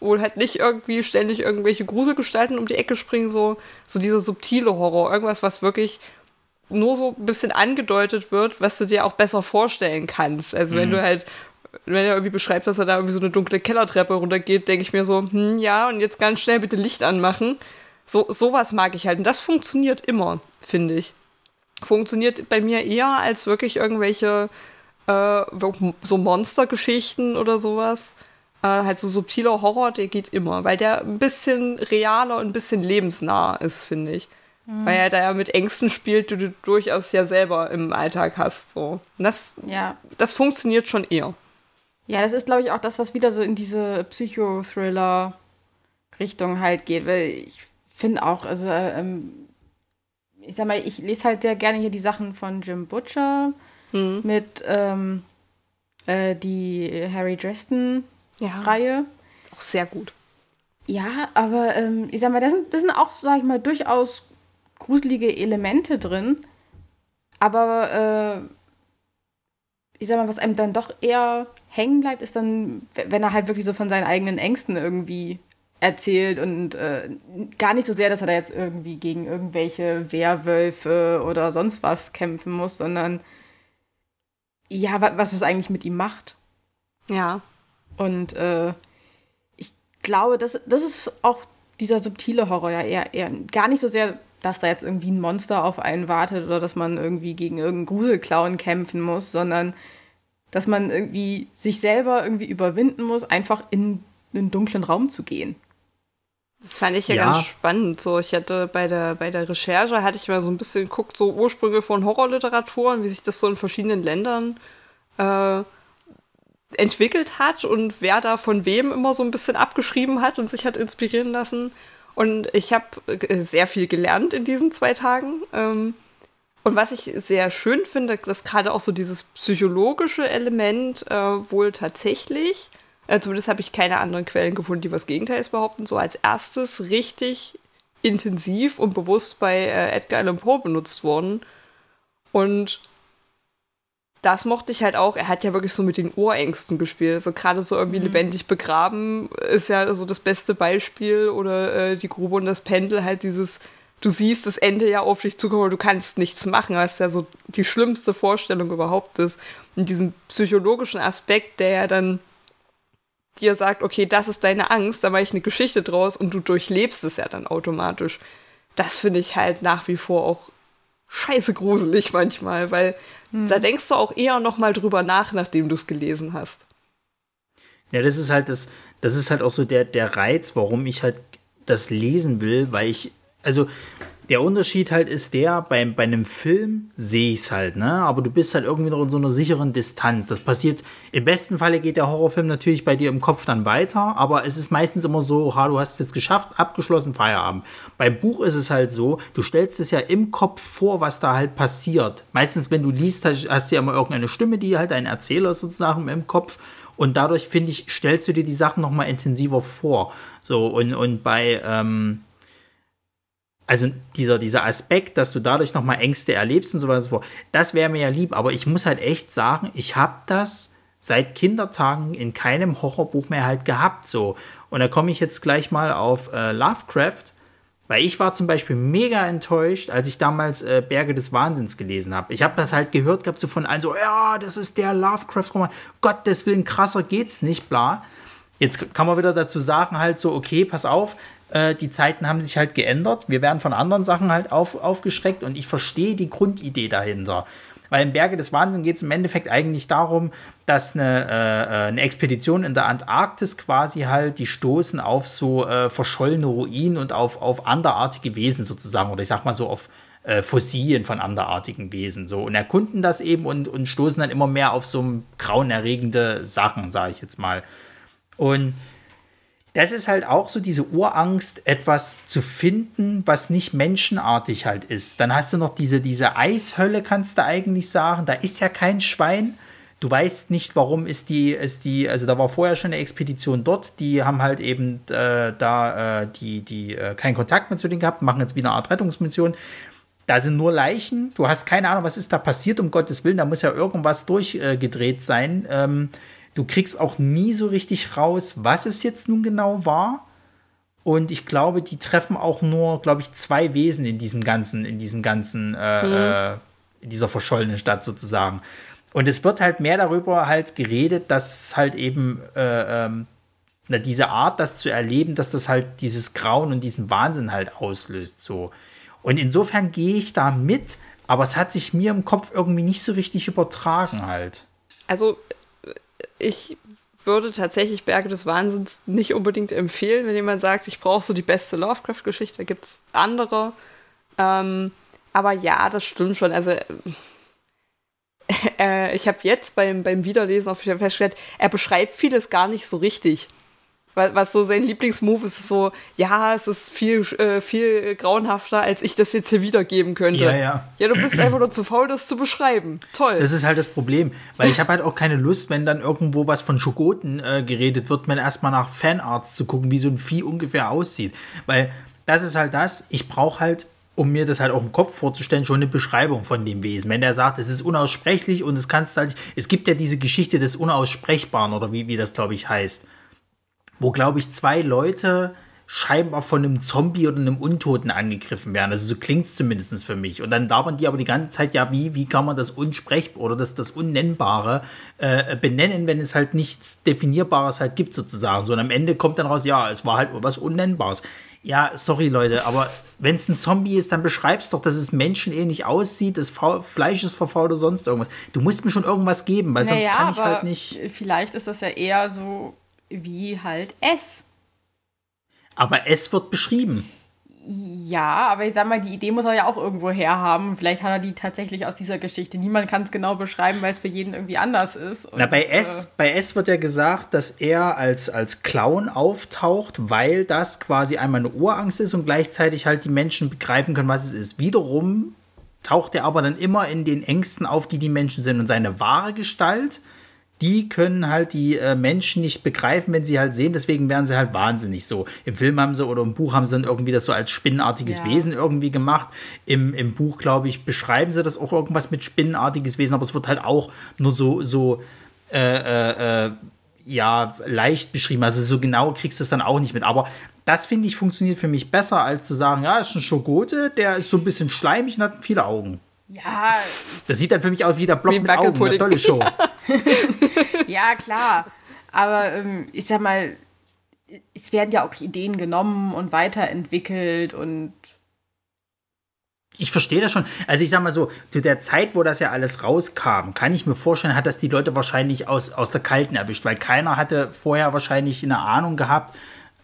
wo halt nicht irgendwie ständig irgendwelche Gruselgestalten um die Ecke springen, so, so dieser subtile Horror, irgendwas, was wirklich nur so ein bisschen angedeutet wird, was du dir auch besser vorstellen kannst. Also mhm. wenn du halt, wenn er irgendwie beschreibt, dass er da irgendwie so eine dunkle Kellertreppe runtergeht, denke ich mir so, hm, ja, und jetzt ganz schnell bitte Licht anmachen. So, sowas mag ich halt. Und das funktioniert immer, finde ich funktioniert bei mir eher als wirklich irgendwelche äh, so Monstergeschichten oder sowas. Äh, halt so subtiler Horror, der geht immer, weil der ein bisschen realer und ein bisschen lebensnah ist, finde ich. Mhm. Weil er da ja mit Ängsten spielt, die du durchaus ja selber im Alltag hast. So. Und das, ja. das funktioniert schon eher. Ja, das ist, glaube ich, auch das, was wieder so in diese Psychothriller-Richtung halt geht, weil ich finde auch, also ähm, ich sag mal, ich lese halt sehr gerne hier die Sachen von Jim Butcher mhm. mit ähm, äh, die Harry Dresden-Reihe. Ja, auch sehr gut. Ja, aber ähm, ich sag mal, da sind, das sind auch, sag ich mal, durchaus gruselige Elemente drin. Aber äh, ich sag mal, was einem dann doch eher hängen bleibt, ist dann, wenn er halt wirklich so von seinen eigenen Ängsten irgendwie erzählt und äh, gar nicht so sehr, dass er da jetzt irgendwie gegen irgendwelche Werwölfe oder sonst was kämpfen muss, sondern ja, was es eigentlich mit ihm macht. Ja. Und äh, ich glaube, das, das ist auch dieser subtile Horror ja eher, eher gar nicht so sehr, dass da jetzt irgendwie ein Monster auf einen wartet oder dass man irgendwie gegen irgendeinen Gruselclown kämpfen muss, sondern dass man irgendwie sich selber irgendwie überwinden muss, einfach in einen dunklen Raum zu gehen. Das fand ich ja, ja, ganz spannend. So, ich hatte bei der, bei der Recherche hatte ich mal so ein bisschen geguckt, so Ursprünge von Horrorliteratur und wie sich das so in verschiedenen Ländern äh, entwickelt hat und wer da von wem immer so ein bisschen abgeschrieben hat und sich hat inspirieren lassen. Und ich habe äh, sehr viel gelernt in diesen zwei Tagen. Ähm, und was ich sehr schön finde, dass gerade auch so dieses psychologische Element äh, wohl tatsächlich zumindest habe ich keine anderen Quellen gefunden, die was Gegenteils behaupten. So als erstes richtig intensiv und bewusst bei äh, Edgar Allan Poe benutzt worden. Und das mochte ich halt auch. Er hat ja wirklich so mit den Urängsten gespielt. Also gerade so irgendwie mhm. lebendig begraben ist ja so das beste Beispiel. Oder äh, die Grube und das Pendel halt dieses du siehst das Ende ja auf dich zukommen, aber du kannst nichts machen, was ja so die schlimmste Vorstellung überhaupt ist. Und diesen psychologischen Aspekt, der ja dann dir sagt, okay, das ist deine Angst, da mache ich eine Geschichte draus und du durchlebst es ja dann automatisch. Das finde ich halt nach wie vor auch scheiße gruselig manchmal, weil hm. da denkst du auch eher noch mal drüber nach, nachdem du es gelesen hast. Ja, das ist halt das, das ist halt auch so der, der Reiz, warum ich halt das lesen will, weil ich, also der Unterschied halt ist der, bei, bei einem Film sehe ich es halt, ne? Aber du bist halt irgendwie noch in so einer sicheren Distanz. Das passiert, im besten Falle geht der Horrorfilm natürlich bei dir im Kopf dann weiter, aber es ist meistens immer so, ha, du hast es jetzt geschafft, abgeschlossen, Feierabend. Beim Buch ist es halt so, du stellst es ja im Kopf vor, was da halt passiert. Meistens, wenn du liest, hast, hast du ja immer irgendeine Stimme, die halt ein Erzähler sozusagen im Kopf und dadurch, finde ich, stellst du dir die Sachen nochmal intensiver vor. So, und, und bei, ähm, also dieser, dieser Aspekt, dass du dadurch nochmal Ängste erlebst und so weiter und so fort, das wäre mir ja lieb, aber ich muss halt echt sagen, ich habe das seit Kindertagen in keinem Horrorbuch mehr halt gehabt, so. Und da komme ich jetzt gleich mal auf äh, Lovecraft, weil ich war zum Beispiel mega enttäuscht, als ich damals äh, Berge des Wahnsinns gelesen habe. Ich habe das halt gehört gehabt, so von allen so, ja, das ist der Lovecraft-Roman, Gottes Willen, krasser geht's nicht, bla. Jetzt kann man wieder dazu sagen, halt so, okay, pass auf, äh, die Zeiten haben sich halt geändert. Wir werden von anderen Sachen halt auf, aufgeschreckt und ich verstehe die Grundidee dahinter. Weil im Berge des Wahnsinns geht es im Endeffekt eigentlich darum, dass eine, äh, äh, eine, Expedition in der Antarktis quasi halt, die stoßen auf so äh, verschollene Ruinen und auf, auf anderartige Wesen sozusagen, oder ich sag mal so auf äh, Fossilien von anderartigen Wesen. So und erkunden das eben und, und stoßen dann immer mehr auf so grauenerregende Sachen, sage ich jetzt mal. Und das ist halt auch so diese Urangst, etwas zu finden, was nicht menschenartig halt ist. Dann hast du noch diese, diese Eishölle, kannst du eigentlich sagen. Da ist ja kein Schwein. Du weißt nicht, warum ist die, ist die, also da war vorher schon eine Expedition dort, die haben halt eben äh, da äh, die, die äh, keinen Kontakt mehr zu denen gehabt, machen jetzt wieder eine Art Rettungsmission. Da sind nur Leichen, du hast keine Ahnung, was ist da passiert, um Gottes Willen, da muss ja irgendwas durchgedreht sein. Ähm, Du kriegst auch nie so richtig raus, was es jetzt nun genau war. Und ich glaube, die treffen auch nur, glaube ich, zwei Wesen in diesem ganzen, in diesem ganzen, äh, mhm. äh, in dieser verschollenen Stadt sozusagen. Und es wird halt mehr darüber halt geredet, dass halt eben äh, ähm, diese Art, das zu erleben, dass das halt dieses Grauen und diesen Wahnsinn halt auslöst. So. Und insofern gehe ich da mit, aber es hat sich mir im Kopf irgendwie nicht so richtig übertragen halt. Also ich würde tatsächlich Berge des Wahnsinns nicht unbedingt empfehlen, wenn jemand sagt, ich brauche so die beste Lovecraft-Geschichte. Da gibt es andere. Ähm, aber ja, das stimmt schon. Also äh, ich habe jetzt beim, beim Wiederlesen auch festgestellt, er beschreibt vieles gar nicht so richtig was so sein Lieblingsmove ist, ist so, ja, es ist viel, äh, viel grauenhafter, als ich das jetzt hier wiedergeben könnte. Ja, ja. Ja, du bist einfach nur zu faul, das zu beschreiben. Toll. Das ist halt das Problem, weil ich habe halt auch keine Lust, wenn dann irgendwo was von Schokoten äh, geredet wird, mir erstmal nach Fanarts zu gucken, wie so ein Vieh ungefähr aussieht. Weil das ist halt das, ich brauche halt um mir das halt auch im Kopf vorzustellen, schon eine Beschreibung von dem Wesen. Wenn der sagt, es ist unaussprechlich und es kannst halt, es gibt ja diese Geschichte des Unaussprechbaren oder wie, wie das glaube ich heißt wo, glaube ich, zwei Leute scheinbar von einem Zombie oder einem Untoten angegriffen werden. Also so klingt es zumindest für mich. Und dann labern die aber die ganze Zeit, ja, wie, wie kann man das Unsprechbare oder das, das Unnennbare äh, benennen, wenn es halt nichts Definierbares halt gibt, sozusagen. So, und am Ende kommt dann raus, ja, es war halt was Unnennbares. Ja, sorry, Leute, aber wenn es ein Zombie ist, dann beschreib's doch, dass es menschenähnlich aussieht, das Fleisch ist verfault oder sonst irgendwas. Du musst mir schon irgendwas geben, weil sonst naja, kann ich halt nicht. Vielleicht ist das ja eher so wie halt S. Aber S wird beschrieben. Ja, aber ich sag mal, die Idee muss er ja auch irgendwo herhaben. Vielleicht hat er die tatsächlich aus dieser Geschichte. Niemand kann es genau beschreiben, weil es für jeden irgendwie anders ist. Und, Na, bei S, äh, bei S wird ja gesagt, dass er als, als Clown auftaucht, weil das quasi einmal eine Urangst ist und gleichzeitig halt die Menschen begreifen können, was es ist. Wiederum taucht er aber dann immer in den Ängsten auf, die die Menschen sind. Und seine wahre Gestalt die können halt die äh, Menschen nicht begreifen, wenn sie halt sehen, deswegen werden sie halt wahnsinnig so. Im Film haben sie oder im Buch haben sie dann irgendwie das so als spinnenartiges ja. Wesen irgendwie gemacht. Im, im Buch, glaube ich, beschreiben sie das auch irgendwas mit spinnenartiges Wesen, aber es wird halt auch nur so, so, äh, äh, äh ja, leicht beschrieben. Also so genau kriegst du es dann auch nicht mit. Aber das finde ich funktioniert für mich besser, als zu sagen, ja, ist ein Schogote, der ist so ein bisschen schleimig und hat viele Augen. Ja. Das sieht dann für mich aus wie der Block wie mit Augen. Eine tolle Show. ja, klar. Aber ähm, ich sag mal, es werden ja auch Ideen genommen und weiterentwickelt und ich verstehe das schon. Also ich sag mal so, zu der Zeit, wo das ja alles rauskam, kann ich mir vorstellen, hat das die Leute wahrscheinlich aus, aus der Kalten erwischt, weil keiner hatte vorher wahrscheinlich eine Ahnung gehabt,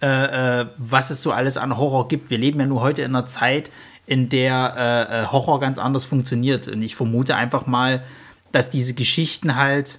äh, äh, was es so alles an Horror gibt. Wir leben ja nur heute in einer Zeit, in der äh, äh Horror ganz anders funktioniert. Und ich vermute einfach mal, dass diese Geschichten halt,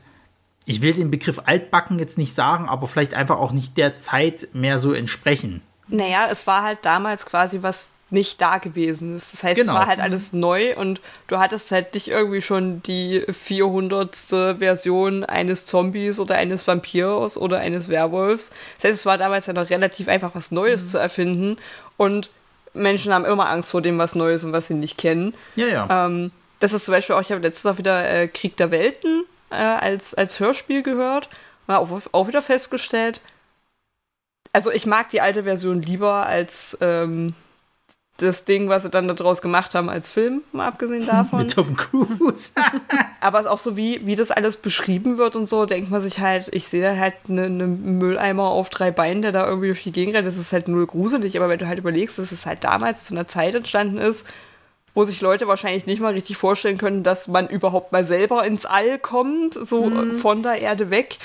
ich will den Begriff altbacken jetzt nicht sagen, aber vielleicht einfach auch nicht der Zeit mehr so entsprechen. Naja, es war halt damals quasi was nicht da gewesen ist. Das heißt, genau. es war halt alles neu und du hattest halt nicht irgendwie schon die 400. Version eines Zombies oder eines Vampirs oder eines Werwolfs. Das heißt, es war damals ja noch relativ einfach, was Neues mhm. zu erfinden und Menschen haben immer Angst vor dem, was Neues und was sie nicht kennen. Ja, ja. Ähm, das ist zum Beispiel auch, ich habe letztens auch wieder äh, Krieg der Welten äh, als, als Hörspiel gehört und auch, auch wieder festgestellt, also ich mag die alte Version lieber als ähm, das Ding, was sie dann daraus gemacht haben als Film, mal abgesehen davon. Mit Tom Cruise. Aber es ist auch so, wie, wie das alles beschrieben wird und so, denkt man sich halt, ich sehe da halt einen ne Mülleimer auf drei Beinen, der da irgendwie durch die Gegend rennt. Das ist halt null gruselig. Aber wenn du halt überlegst, dass es halt damals zu einer Zeit entstanden ist, wo sich Leute wahrscheinlich nicht mal richtig vorstellen können, dass man überhaupt mal selber ins All kommt, so mhm. von der Erde weg.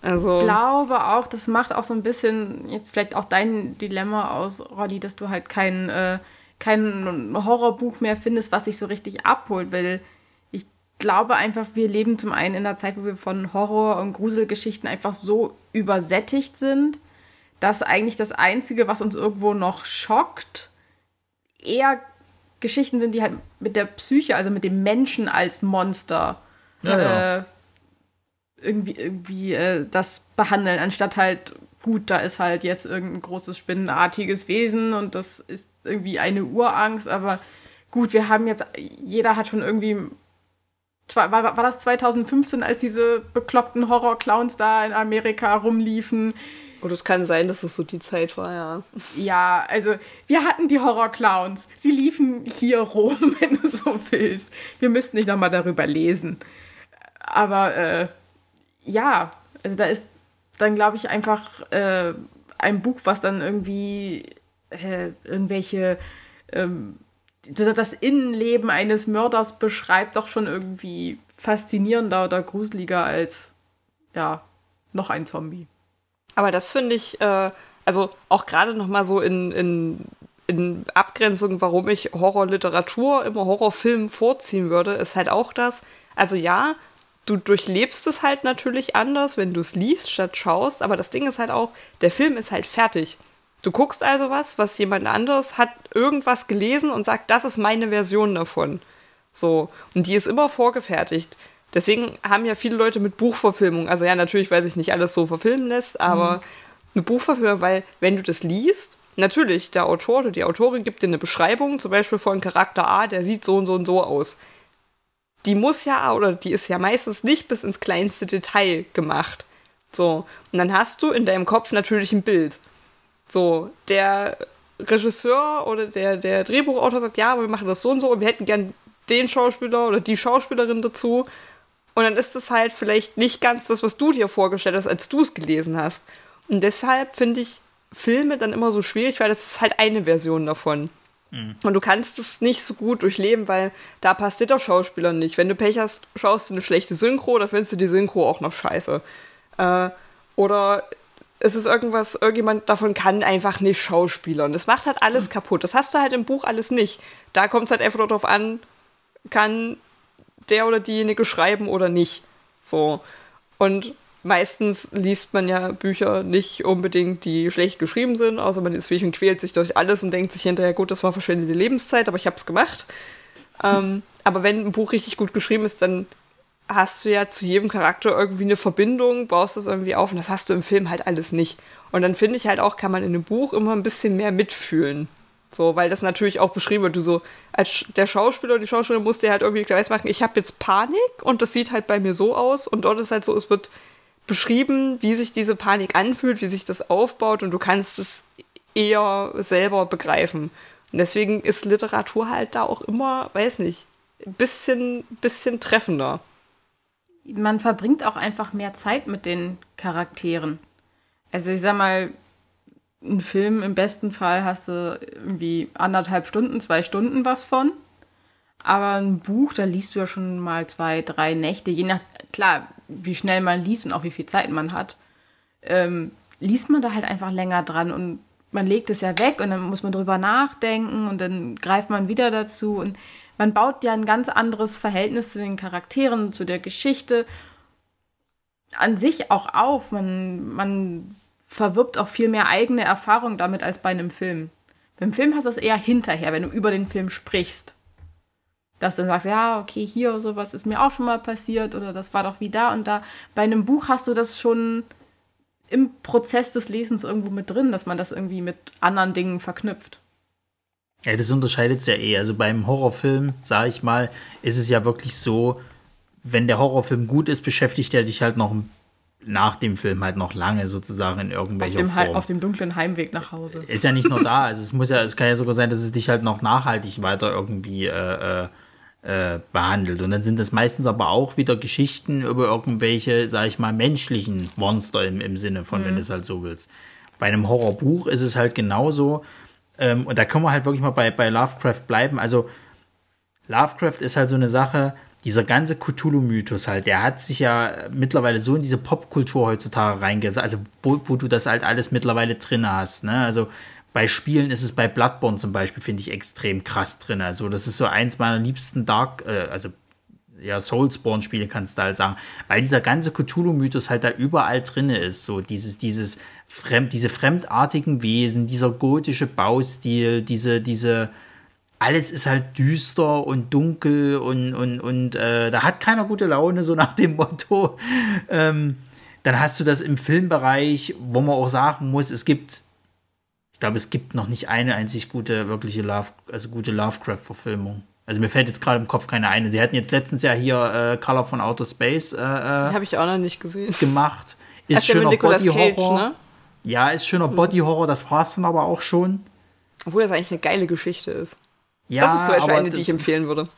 Also. Ich glaube auch, das macht auch so ein bisschen jetzt vielleicht auch dein Dilemma aus, Roddy, dass du halt kein, äh, kein Horrorbuch mehr findest, was dich so richtig abholt, weil ich glaube einfach, wir leben zum einen in einer Zeit, wo wir von Horror- und Gruselgeschichten einfach so übersättigt sind, dass eigentlich das Einzige, was uns irgendwo noch schockt, eher Geschichten sind, die halt mit der Psyche, also mit dem Menschen als Monster ja, ja. Irgendwie, irgendwie äh, das behandeln, anstatt halt, gut, da ist halt jetzt irgendein großes spinnenartiges Wesen und das ist irgendwie eine Urangst, aber gut, wir haben jetzt, jeder hat schon irgendwie, war, war das 2015, als diese bekloppten Horror-Clowns da in Amerika rumliefen? Und es kann sein, dass es so die Zeit war, ja. Ja, also wir hatten die Horror-Clowns. Sie liefen hier rum, wenn du so willst. Wir müssten nicht nochmal darüber lesen. Aber äh, ja, also da ist dann, glaube ich, einfach äh, ein Buch, was dann irgendwie äh, irgendwelche, ähm, das Innenleben eines Mörders beschreibt, doch schon irgendwie faszinierender oder gruseliger als, ja, noch ein Zombie. Aber das finde ich, äh, also auch gerade noch mal so in, in, in Abgrenzung, warum ich Horrorliteratur immer Horrorfilmen vorziehen würde, ist halt auch das, also ja, du durchlebst es halt natürlich anders, wenn du es liest statt schaust, aber das Ding ist halt auch, der Film ist halt fertig. Du guckst also was, was jemand anderes hat irgendwas gelesen und sagt, das ist meine Version davon. So. Und die ist immer vorgefertigt. Deswegen haben ja viele Leute mit Buchverfilmung, also ja, natürlich, weil sich nicht alles so verfilmen lässt, aber mhm. eine Buchverfilmung, weil wenn du das liest, natürlich, der Autor oder die Autorin gibt dir eine Beschreibung, zum Beispiel von Charakter A, der sieht so und so und so aus die muss ja, oder die ist ja meistens nicht bis ins kleinste Detail gemacht. So. Und dann hast du in deinem Kopf natürlich ein Bild. So, der Regisseur oder der, der Drehbuchautor sagt, ja, wir machen das so und so und wir hätten gern den Schauspieler oder die Schauspielerin dazu. Und dann ist es halt vielleicht nicht ganz das, was du dir vorgestellt hast, als du es gelesen hast. Und deshalb finde ich Filme dann immer so schwierig, weil das ist halt eine Version davon. Mhm. Und du kannst es nicht so gut durchleben, weil da passt dir der Schauspieler nicht. Wenn du Pech hast, schaust du eine schlechte Synchro, da findest du die Synchro auch noch scheiße. Äh, oder es ist irgendwas, irgendjemand davon kann einfach nicht schauspielern. Das macht halt alles mhm. kaputt. Das hast du halt im Buch alles nicht. Da kommt es halt einfach nur darauf an, kann der oder diejenige schreiben oder nicht. So. Und meistens liest man ja Bücher nicht unbedingt, die schlecht geschrieben sind, außer man ist wie ich und quält sich durch alles und denkt sich hinterher, gut, das war verschwendete Lebenszeit, aber ich habe es gemacht. Ähm, aber wenn ein Buch richtig gut geschrieben ist, dann hast du ja zu jedem Charakter irgendwie eine Verbindung, baust das irgendwie auf und das hast du im Film halt alles nicht. Und dann finde ich halt auch, kann man in einem Buch immer ein bisschen mehr mitfühlen. So, weil das natürlich auch beschrieben wird. Du so, als der Schauspieler die Schauspielerin musst dir halt irgendwie klar machen, ich habe jetzt Panik und das sieht halt bei mir so aus und dort ist halt so, es wird beschrieben, wie sich diese Panik anfühlt, wie sich das aufbaut und du kannst es eher selber begreifen. Und deswegen ist Literatur halt da auch immer, weiß nicht, ein bisschen, bisschen treffender. Man verbringt auch einfach mehr Zeit mit den Charakteren. Also ich sag mal, ein Film im besten Fall hast du irgendwie anderthalb Stunden, zwei Stunden was von. Aber ein Buch, da liest du ja schon mal zwei, drei Nächte, je nach, klar, wie schnell man liest und auch wie viel Zeit man hat, ähm, liest man da halt einfach länger dran und man legt es ja weg und dann muss man drüber nachdenken und dann greift man wieder dazu und man baut ja ein ganz anderes Verhältnis zu den Charakteren, zu der Geschichte an sich auch auf. Man, man verwirbt auch viel mehr eigene Erfahrung damit als bei einem Film. Beim Film hast du es eher hinterher, wenn du über den Film sprichst. Dass du dann sagst, ja, okay, hier sowas ist mir auch schon mal passiert oder das war doch wie da und da. Bei einem Buch hast du das schon im Prozess des Lesens irgendwo mit drin, dass man das irgendwie mit anderen Dingen verknüpft. Ja, das unterscheidet es ja eh. Also beim Horrorfilm, sage ich mal, ist es ja wirklich so, wenn der Horrorfilm gut ist, beschäftigt er dich halt noch nach dem Film halt noch lange sozusagen in irgendwelcher auf dem, Form. auf dem dunklen Heimweg nach Hause. Ist ja nicht nur da, also es muss ja, es kann ja sogar sein, dass es dich halt noch nachhaltig weiter irgendwie äh, äh, behandelt. Und dann sind das meistens aber auch wieder Geschichten über irgendwelche, sag ich mal, menschlichen Monster im, im Sinne von, mhm. wenn du es halt so willst. Bei einem Horrorbuch ist es halt genauso. Ähm, und da können wir halt wirklich mal bei, bei Lovecraft bleiben. Also Lovecraft ist halt so eine Sache, dieser ganze Cthulhu-Mythos halt, der hat sich ja mittlerweile so in diese Popkultur heutzutage reingesetzt, also wo, wo, du das halt alles mittlerweile drin hast. Ne? Also bei Spielen ist es bei Bloodborne zum Beispiel, finde ich, extrem krass drin. Also, das ist so eins meiner liebsten Dark, äh, also ja, Soulspawn-Spiele kannst du halt sagen, weil dieser ganze Cthulhu-Mythos halt da überall drin ist. So dieses, dieses fremd, diese fremdartigen Wesen, dieser gotische Baustil, diese, diese, alles ist halt düster und dunkel und, und, und äh, da hat keiner gute Laune, so nach dem Motto. Ähm, dann hast du das im Filmbereich, wo man auch sagen muss, es gibt ich glaube, es gibt noch nicht eine einzig gute, wirkliche Love, also gute Lovecraft-Verfilmung. Also mir fällt jetzt gerade im Kopf keine eine. Sie hatten jetzt letztens ja hier äh, Color von Outer Space äh, äh habe ich auch noch nicht gesehen. gemacht. Ist schöner Body Horror. Ne? Ja, ist schöner hm. Body Horror, das war es dann aber auch schon. Obwohl das eigentlich eine geile Geschichte ist. Ja, das ist zum Beispiel eine, die ich empfehlen würde.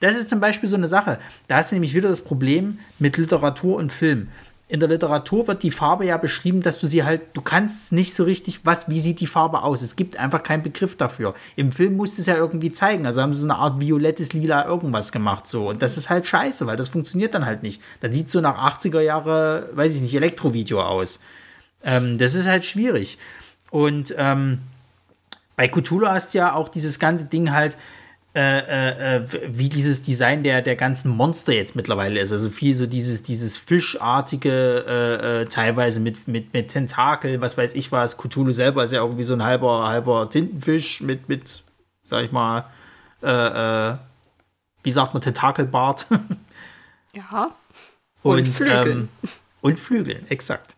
Das ist zum Beispiel so eine Sache. Da hast du nämlich wieder das Problem mit Literatur und Film in der Literatur wird die Farbe ja beschrieben, dass du sie halt, du kannst nicht so richtig, was, wie sieht die Farbe aus? Es gibt einfach keinen Begriff dafür. Im Film musst du es ja irgendwie zeigen. Also haben sie so eine Art violettes Lila irgendwas gemacht so. Und das ist halt scheiße, weil das funktioniert dann halt nicht. Dann sieht so nach 80er Jahre, weiß ich nicht, Elektrovideo aus. Ähm, das ist halt schwierig. Und ähm, bei Cthulhu hast du ja auch dieses ganze Ding halt, äh, äh, äh, wie dieses Design der, der ganzen Monster jetzt mittlerweile ist. Also viel so dieses, dieses fischartige, äh, äh, teilweise mit, mit, mit Tentakel, was weiß ich was. Cthulhu selber ist ja irgendwie so ein halber, halber Tintenfisch mit, mit, sag ich mal, wie sagt man, Tentakelbart. ja. Und, und Flügeln. Ähm, und Flügeln, exakt.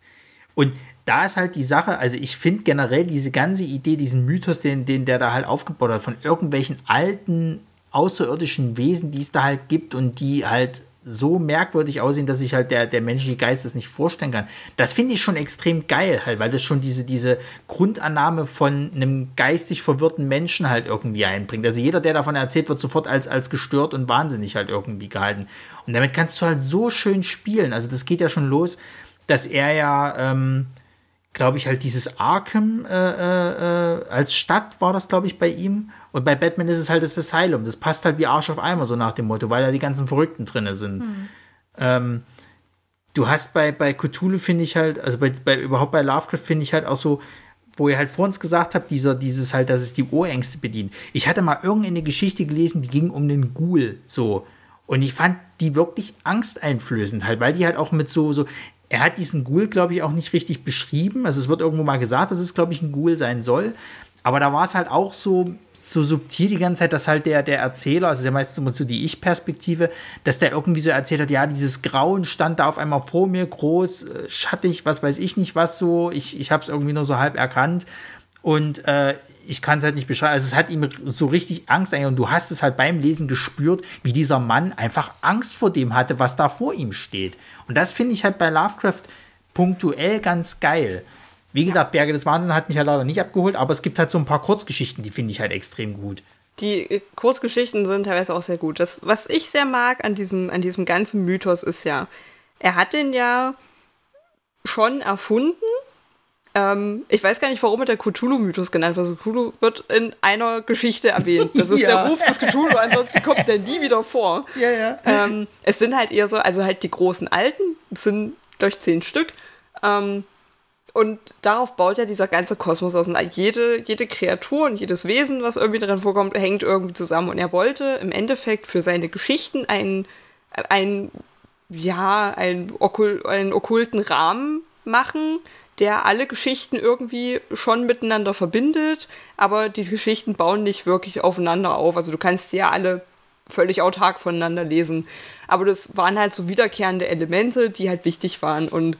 Und da ist halt die Sache, also ich finde generell diese ganze Idee, diesen Mythos, den, den der da halt aufgebaut hat, von irgendwelchen alten außerirdischen Wesen, die es da halt gibt und die halt so merkwürdig aussehen, dass sich halt der, der menschliche Geist das nicht vorstellen kann. Das finde ich schon extrem geil halt, weil das schon diese, diese Grundannahme von einem geistig verwirrten Menschen halt irgendwie einbringt. Also jeder, der davon erzählt, wird sofort als, als gestört und wahnsinnig halt irgendwie gehalten. Und damit kannst du halt so schön spielen. Also das geht ja schon los, dass er ja, ähm, glaube ich, halt dieses Arkham äh, äh, äh, als Stadt war das, glaube ich, bei ihm. Und bei Batman ist es halt das Asylum. Das passt halt wie Arsch auf Eimer, so nach dem Motto, weil da die ganzen Verrückten drin sind. Mhm. Ähm, du hast bei, bei Cthulhu, finde ich halt, also bei, bei, überhaupt bei Lovecraft finde ich halt auch so, wo ihr halt vor uns gesagt habt, dieser, dieses halt, dass es die Ohrängste bedient. Ich hatte mal irgendeine Geschichte gelesen, die ging um den Ghoul, so. Und ich fand die wirklich angsteinflößend, halt, weil die halt auch mit so, so, er hat diesen Ghoul, glaube ich, auch nicht richtig beschrieben. Also es wird irgendwo mal gesagt, dass es, glaube ich, ein Ghoul sein soll. Aber da war es halt auch so, so subtil die ganze Zeit, dass halt der, der Erzähler, also ja meistens immer so die Ich-Perspektive, dass der irgendwie so erzählt hat, ja, dieses Grauen stand da auf einmal vor mir, groß, äh, schattig, was weiß ich nicht was so. Ich, ich habe es irgendwie nur so halb erkannt. Und äh, ich kann es halt nicht beschreiben. Also es hat ihm so richtig Angst eigentlich. Und du hast es halt beim Lesen gespürt, wie dieser Mann einfach Angst vor dem hatte, was da vor ihm steht. Und das finde ich halt bei Lovecraft punktuell ganz geil. Wie gesagt, Berge des Wahnsinns hat mich ja leider nicht abgeholt, aber es gibt halt so ein paar Kurzgeschichten, die finde ich halt extrem gut. Die äh, Kurzgeschichten sind teilweise auch sehr gut. Das, was ich sehr mag an diesem, an diesem ganzen Mythos ist ja, er hat den ja schon erfunden. Ähm, ich weiß gar nicht, warum er der Cthulhu-Mythos genannt wird. Also Cthulhu wird in einer Geschichte erwähnt. Das ist ja. der Ruf des Cthulhu, ansonsten kommt der nie wieder vor. Ja, ja. Ähm, es sind halt eher so, also halt die großen Alten, es sind durch zehn Stück. Ähm, und darauf baut ja dieser ganze Kosmos aus. Und jede, jede Kreatur und jedes Wesen, was irgendwie darin vorkommt, hängt irgendwie zusammen. Und er wollte im Endeffekt für seine Geschichten einen, einen ja, einen, okkult, einen okkulten Rahmen machen, der alle Geschichten irgendwie schon miteinander verbindet, aber die Geschichten bauen nicht wirklich aufeinander auf. Also du kannst sie ja alle völlig autark voneinander lesen. Aber das waren halt so wiederkehrende Elemente, die halt wichtig waren. Und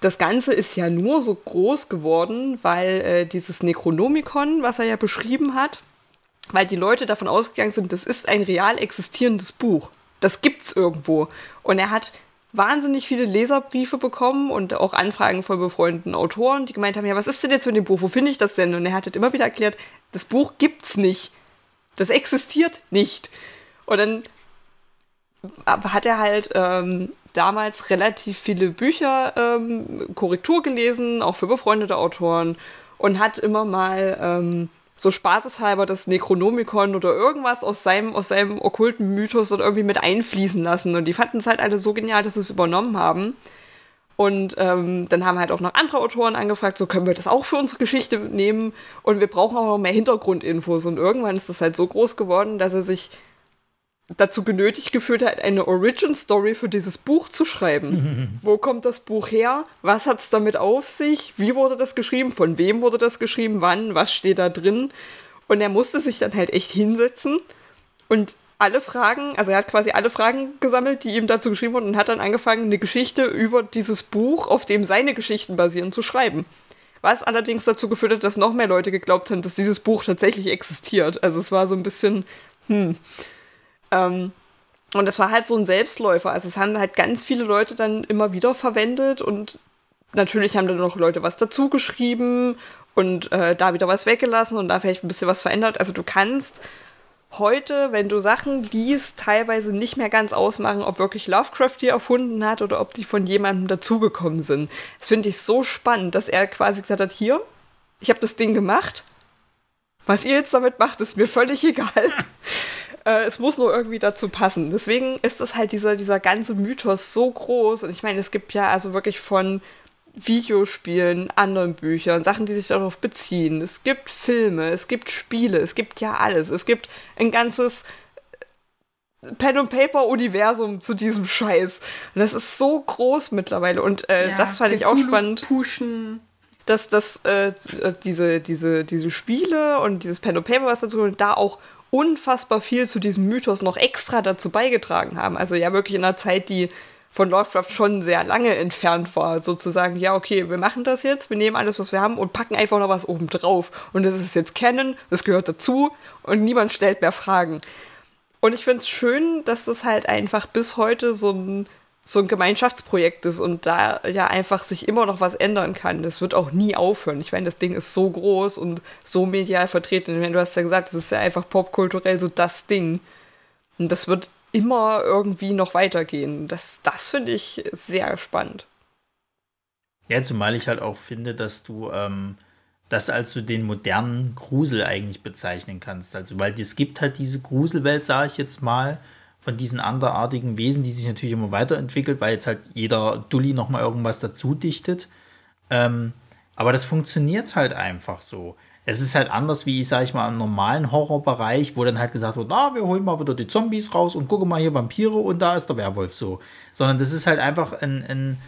das Ganze ist ja nur so groß geworden, weil äh, dieses Necronomicon, was er ja beschrieben hat, weil die Leute davon ausgegangen sind, das ist ein real existierendes Buch. Das gibt's irgendwo. Und er hat wahnsinnig viele Leserbriefe bekommen und auch Anfragen von befreundeten Autoren, die gemeint haben, ja, was ist denn jetzt mit dem Buch? Wo finde ich das denn? Und er hat halt immer wieder erklärt, das Buch gibt's nicht. Das existiert nicht. Und dann hat er halt ähm, damals relativ viele Bücher ähm, Korrektur gelesen, auch für befreundete Autoren und hat immer mal ähm, so spaßeshalber das Necronomicon oder irgendwas aus seinem, aus seinem okkulten Mythos oder irgendwie mit einfließen lassen. Und die fanden es halt alle so genial, dass sie es übernommen haben. Und ähm, dann haben halt auch noch andere Autoren angefragt, so können wir das auch für unsere Geschichte nehmen. Und wir brauchen auch noch mehr Hintergrundinfos. Und irgendwann ist das halt so groß geworden, dass er sich dazu genötigt gefühlt hat, eine Origin Story für dieses Buch zu schreiben. Wo kommt das Buch her? Was hat es damit auf sich? Wie wurde das geschrieben? Von wem wurde das geschrieben? Wann? Was steht da drin? Und er musste sich dann halt echt hinsetzen und alle Fragen, also er hat quasi alle Fragen gesammelt, die ihm dazu geschrieben wurden und hat dann angefangen, eine Geschichte über dieses Buch, auf dem seine Geschichten basieren, zu schreiben. Was allerdings dazu geführt hat, dass noch mehr Leute geglaubt haben, dass dieses Buch tatsächlich existiert. Also es war so ein bisschen, hm, ähm, und es war halt so ein Selbstläufer. Also es haben halt ganz viele Leute dann immer wieder verwendet und natürlich haben dann noch Leute was dazu geschrieben und äh, da wieder was weggelassen und da vielleicht ein bisschen was verändert. Also du kannst heute, wenn du Sachen liest, teilweise nicht mehr ganz ausmachen, ob wirklich Lovecraft die erfunden hat oder ob die von jemandem dazugekommen sind. Das finde ich so spannend, dass er quasi gesagt hat, hier, ich habe das Ding gemacht. Was ihr jetzt damit macht, ist mir völlig egal. Äh, es muss nur irgendwie dazu passen. Deswegen ist es halt dieser, dieser ganze Mythos so groß. Und ich meine, es gibt ja also wirklich von Videospielen, anderen Büchern, Sachen, die sich darauf beziehen. Es gibt Filme, es gibt Spiele, es gibt ja alles. Es gibt ein ganzes Pen and Paper Universum zu diesem Scheiß. Und das ist so groß mittlerweile. Und äh, ja, das fand ich auch spannend. Pushen. Dass, dass äh, diese, diese, diese Spiele und dieses Pen and Paper, was dazu da auch unfassbar viel zu diesem Mythos noch extra dazu beigetragen haben. Also ja wirklich in einer Zeit, die von Lovecraft schon sehr lange entfernt war, sozusagen, ja, okay, wir machen das jetzt, wir nehmen alles, was wir haben und packen einfach noch was oben drauf. Und das ist jetzt Canon, das gehört dazu und niemand stellt mehr Fragen. Und ich finde es schön, dass das halt einfach bis heute so ein so ein Gemeinschaftsprojekt ist und da ja einfach sich immer noch was ändern kann. Das wird auch nie aufhören. Ich meine, das Ding ist so groß und so medial vertreten. Ich meine, du hast ja gesagt, das ist ja einfach popkulturell so das Ding. Und das wird immer irgendwie noch weitergehen. Das, das finde ich sehr spannend. Ja, zumal ich halt auch finde, dass du ähm, das als so den modernen Grusel eigentlich bezeichnen kannst. Also, weil es gibt halt diese Gruselwelt, sage ich jetzt mal, von diesen anderartigen Wesen, die sich natürlich immer weiterentwickelt, weil jetzt halt jeder Dulli nochmal irgendwas dazu dichtet. Ähm, aber das funktioniert halt einfach so. Es ist halt anders wie, ich sage ich mal, im normalen Horrorbereich, wo dann halt gesagt wird, na, wir holen mal wieder die Zombies raus und gucken mal hier Vampire und da ist der Werwolf so. Sondern das ist halt einfach ein, ein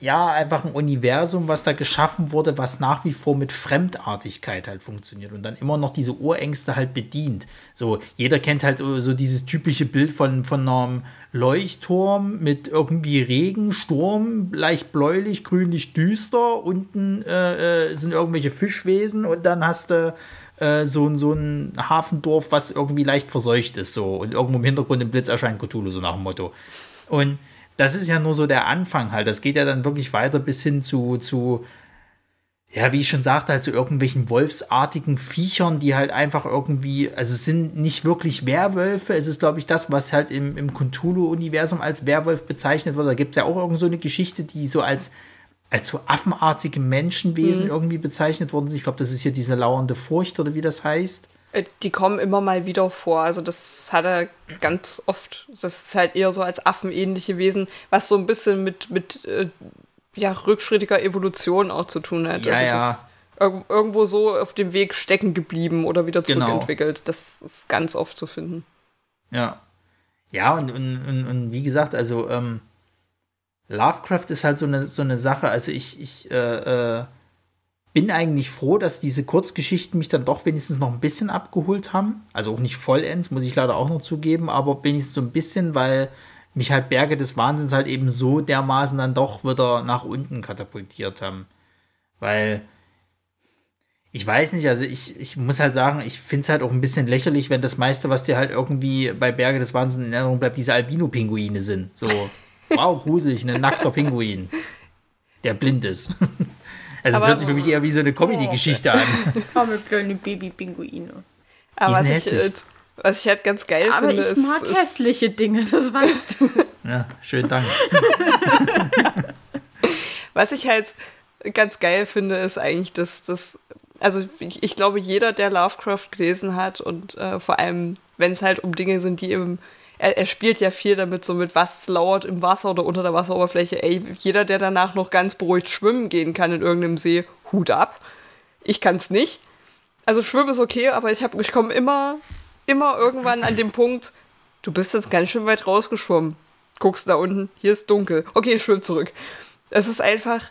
ja, einfach ein Universum, was da geschaffen wurde, was nach wie vor mit Fremdartigkeit halt funktioniert und dann immer noch diese Urängste halt bedient. So, jeder kennt halt so, dieses typische Bild von, von einem Leuchtturm mit irgendwie Regen, Sturm, leicht bläulich, grünlich, düster. Unten äh, äh sind irgendwelche Fischwesen und dann hast du äh, so, so ein Hafendorf, was irgendwie leicht verseucht ist. So und irgendwo im Hintergrund im Blitz erscheint Cthulhu, so nach dem Motto. Und das ist ja nur so der Anfang halt. Das geht ja dann wirklich weiter bis hin zu, zu ja, wie ich schon sagte, halt zu so irgendwelchen wolfsartigen Viechern, die halt einfach irgendwie, also es sind nicht wirklich Werwölfe, es ist, glaube ich, das, was halt im, im Cthulhu-Universum als Werwolf bezeichnet wird. Da gibt es ja auch irgend so eine Geschichte, die so als, als so affenartige Menschenwesen mhm. irgendwie bezeichnet worden sind. Ich glaube, das ist hier diese lauernde Furcht oder wie das heißt. Äh, die kommen immer mal wieder vor. Also das hat er ganz oft. Das ist halt eher so als affenähnliche Wesen, was so ein bisschen mit, mit äh, ja, rückschrittiger Evolution auch zu tun hat. Ja, also ja. Ir irgendwo so auf dem Weg stecken geblieben oder wieder genau. zurückentwickelt. Genau. Das ist ganz oft zu finden. Ja. Ja, und, und, und, und wie gesagt, also ähm, Lovecraft ist halt so eine, so eine Sache. Also ich, ich äh, äh, bin eigentlich froh, dass diese Kurzgeschichten mich dann doch wenigstens noch ein bisschen abgeholt haben. Also auch nicht vollends, muss ich leider auch noch zugeben, aber wenigstens so ein bisschen, weil mich halt Berge des Wahnsinns halt eben so dermaßen dann doch wieder nach unten katapultiert haben. Weil ich weiß nicht, also ich, ich muss halt sagen, ich finde es halt auch ein bisschen lächerlich, wenn das meiste, was dir halt irgendwie bei Berge des Wahnsinns in Erinnerung bleibt, diese Albino-Pinguine sind. So, wow, gruselig, ein nackter Pinguin, der blind ist. Also es hört sich für mich eher wie so eine Comedy-Geschichte an. Arme kleine Baby-Pinguine. Aber was ich, was ich halt ganz geil Aber finde, ich ist. Ich mag ist, hässliche Dinge, das weißt du. ja, schönen Dank. was ich halt ganz geil finde, ist eigentlich, dass das. Also, ich, ich, glaube, jeder, der Lovecraft gelesen hat und äh, vor allem, wenn es halt um Dinge sind, die im. Er, er, spielt ja viel damit, so mit was lauert im Wasser oder unter der Wasseroberfläche. Ey, jeder, der danach noch ganz beruhigt schwimmen gehen kann in irgendeinem See, Hut ab. Ich kann's nicht. Also schwimmen ist okay, aber ich, ich komme immer immer irgendwann an dem Punkt, du bist jetzt ganz schön weit rausgeschwommen. Guckst da unten, hier ist dunkel. Okay, schwimm zurück. Es ist einfach,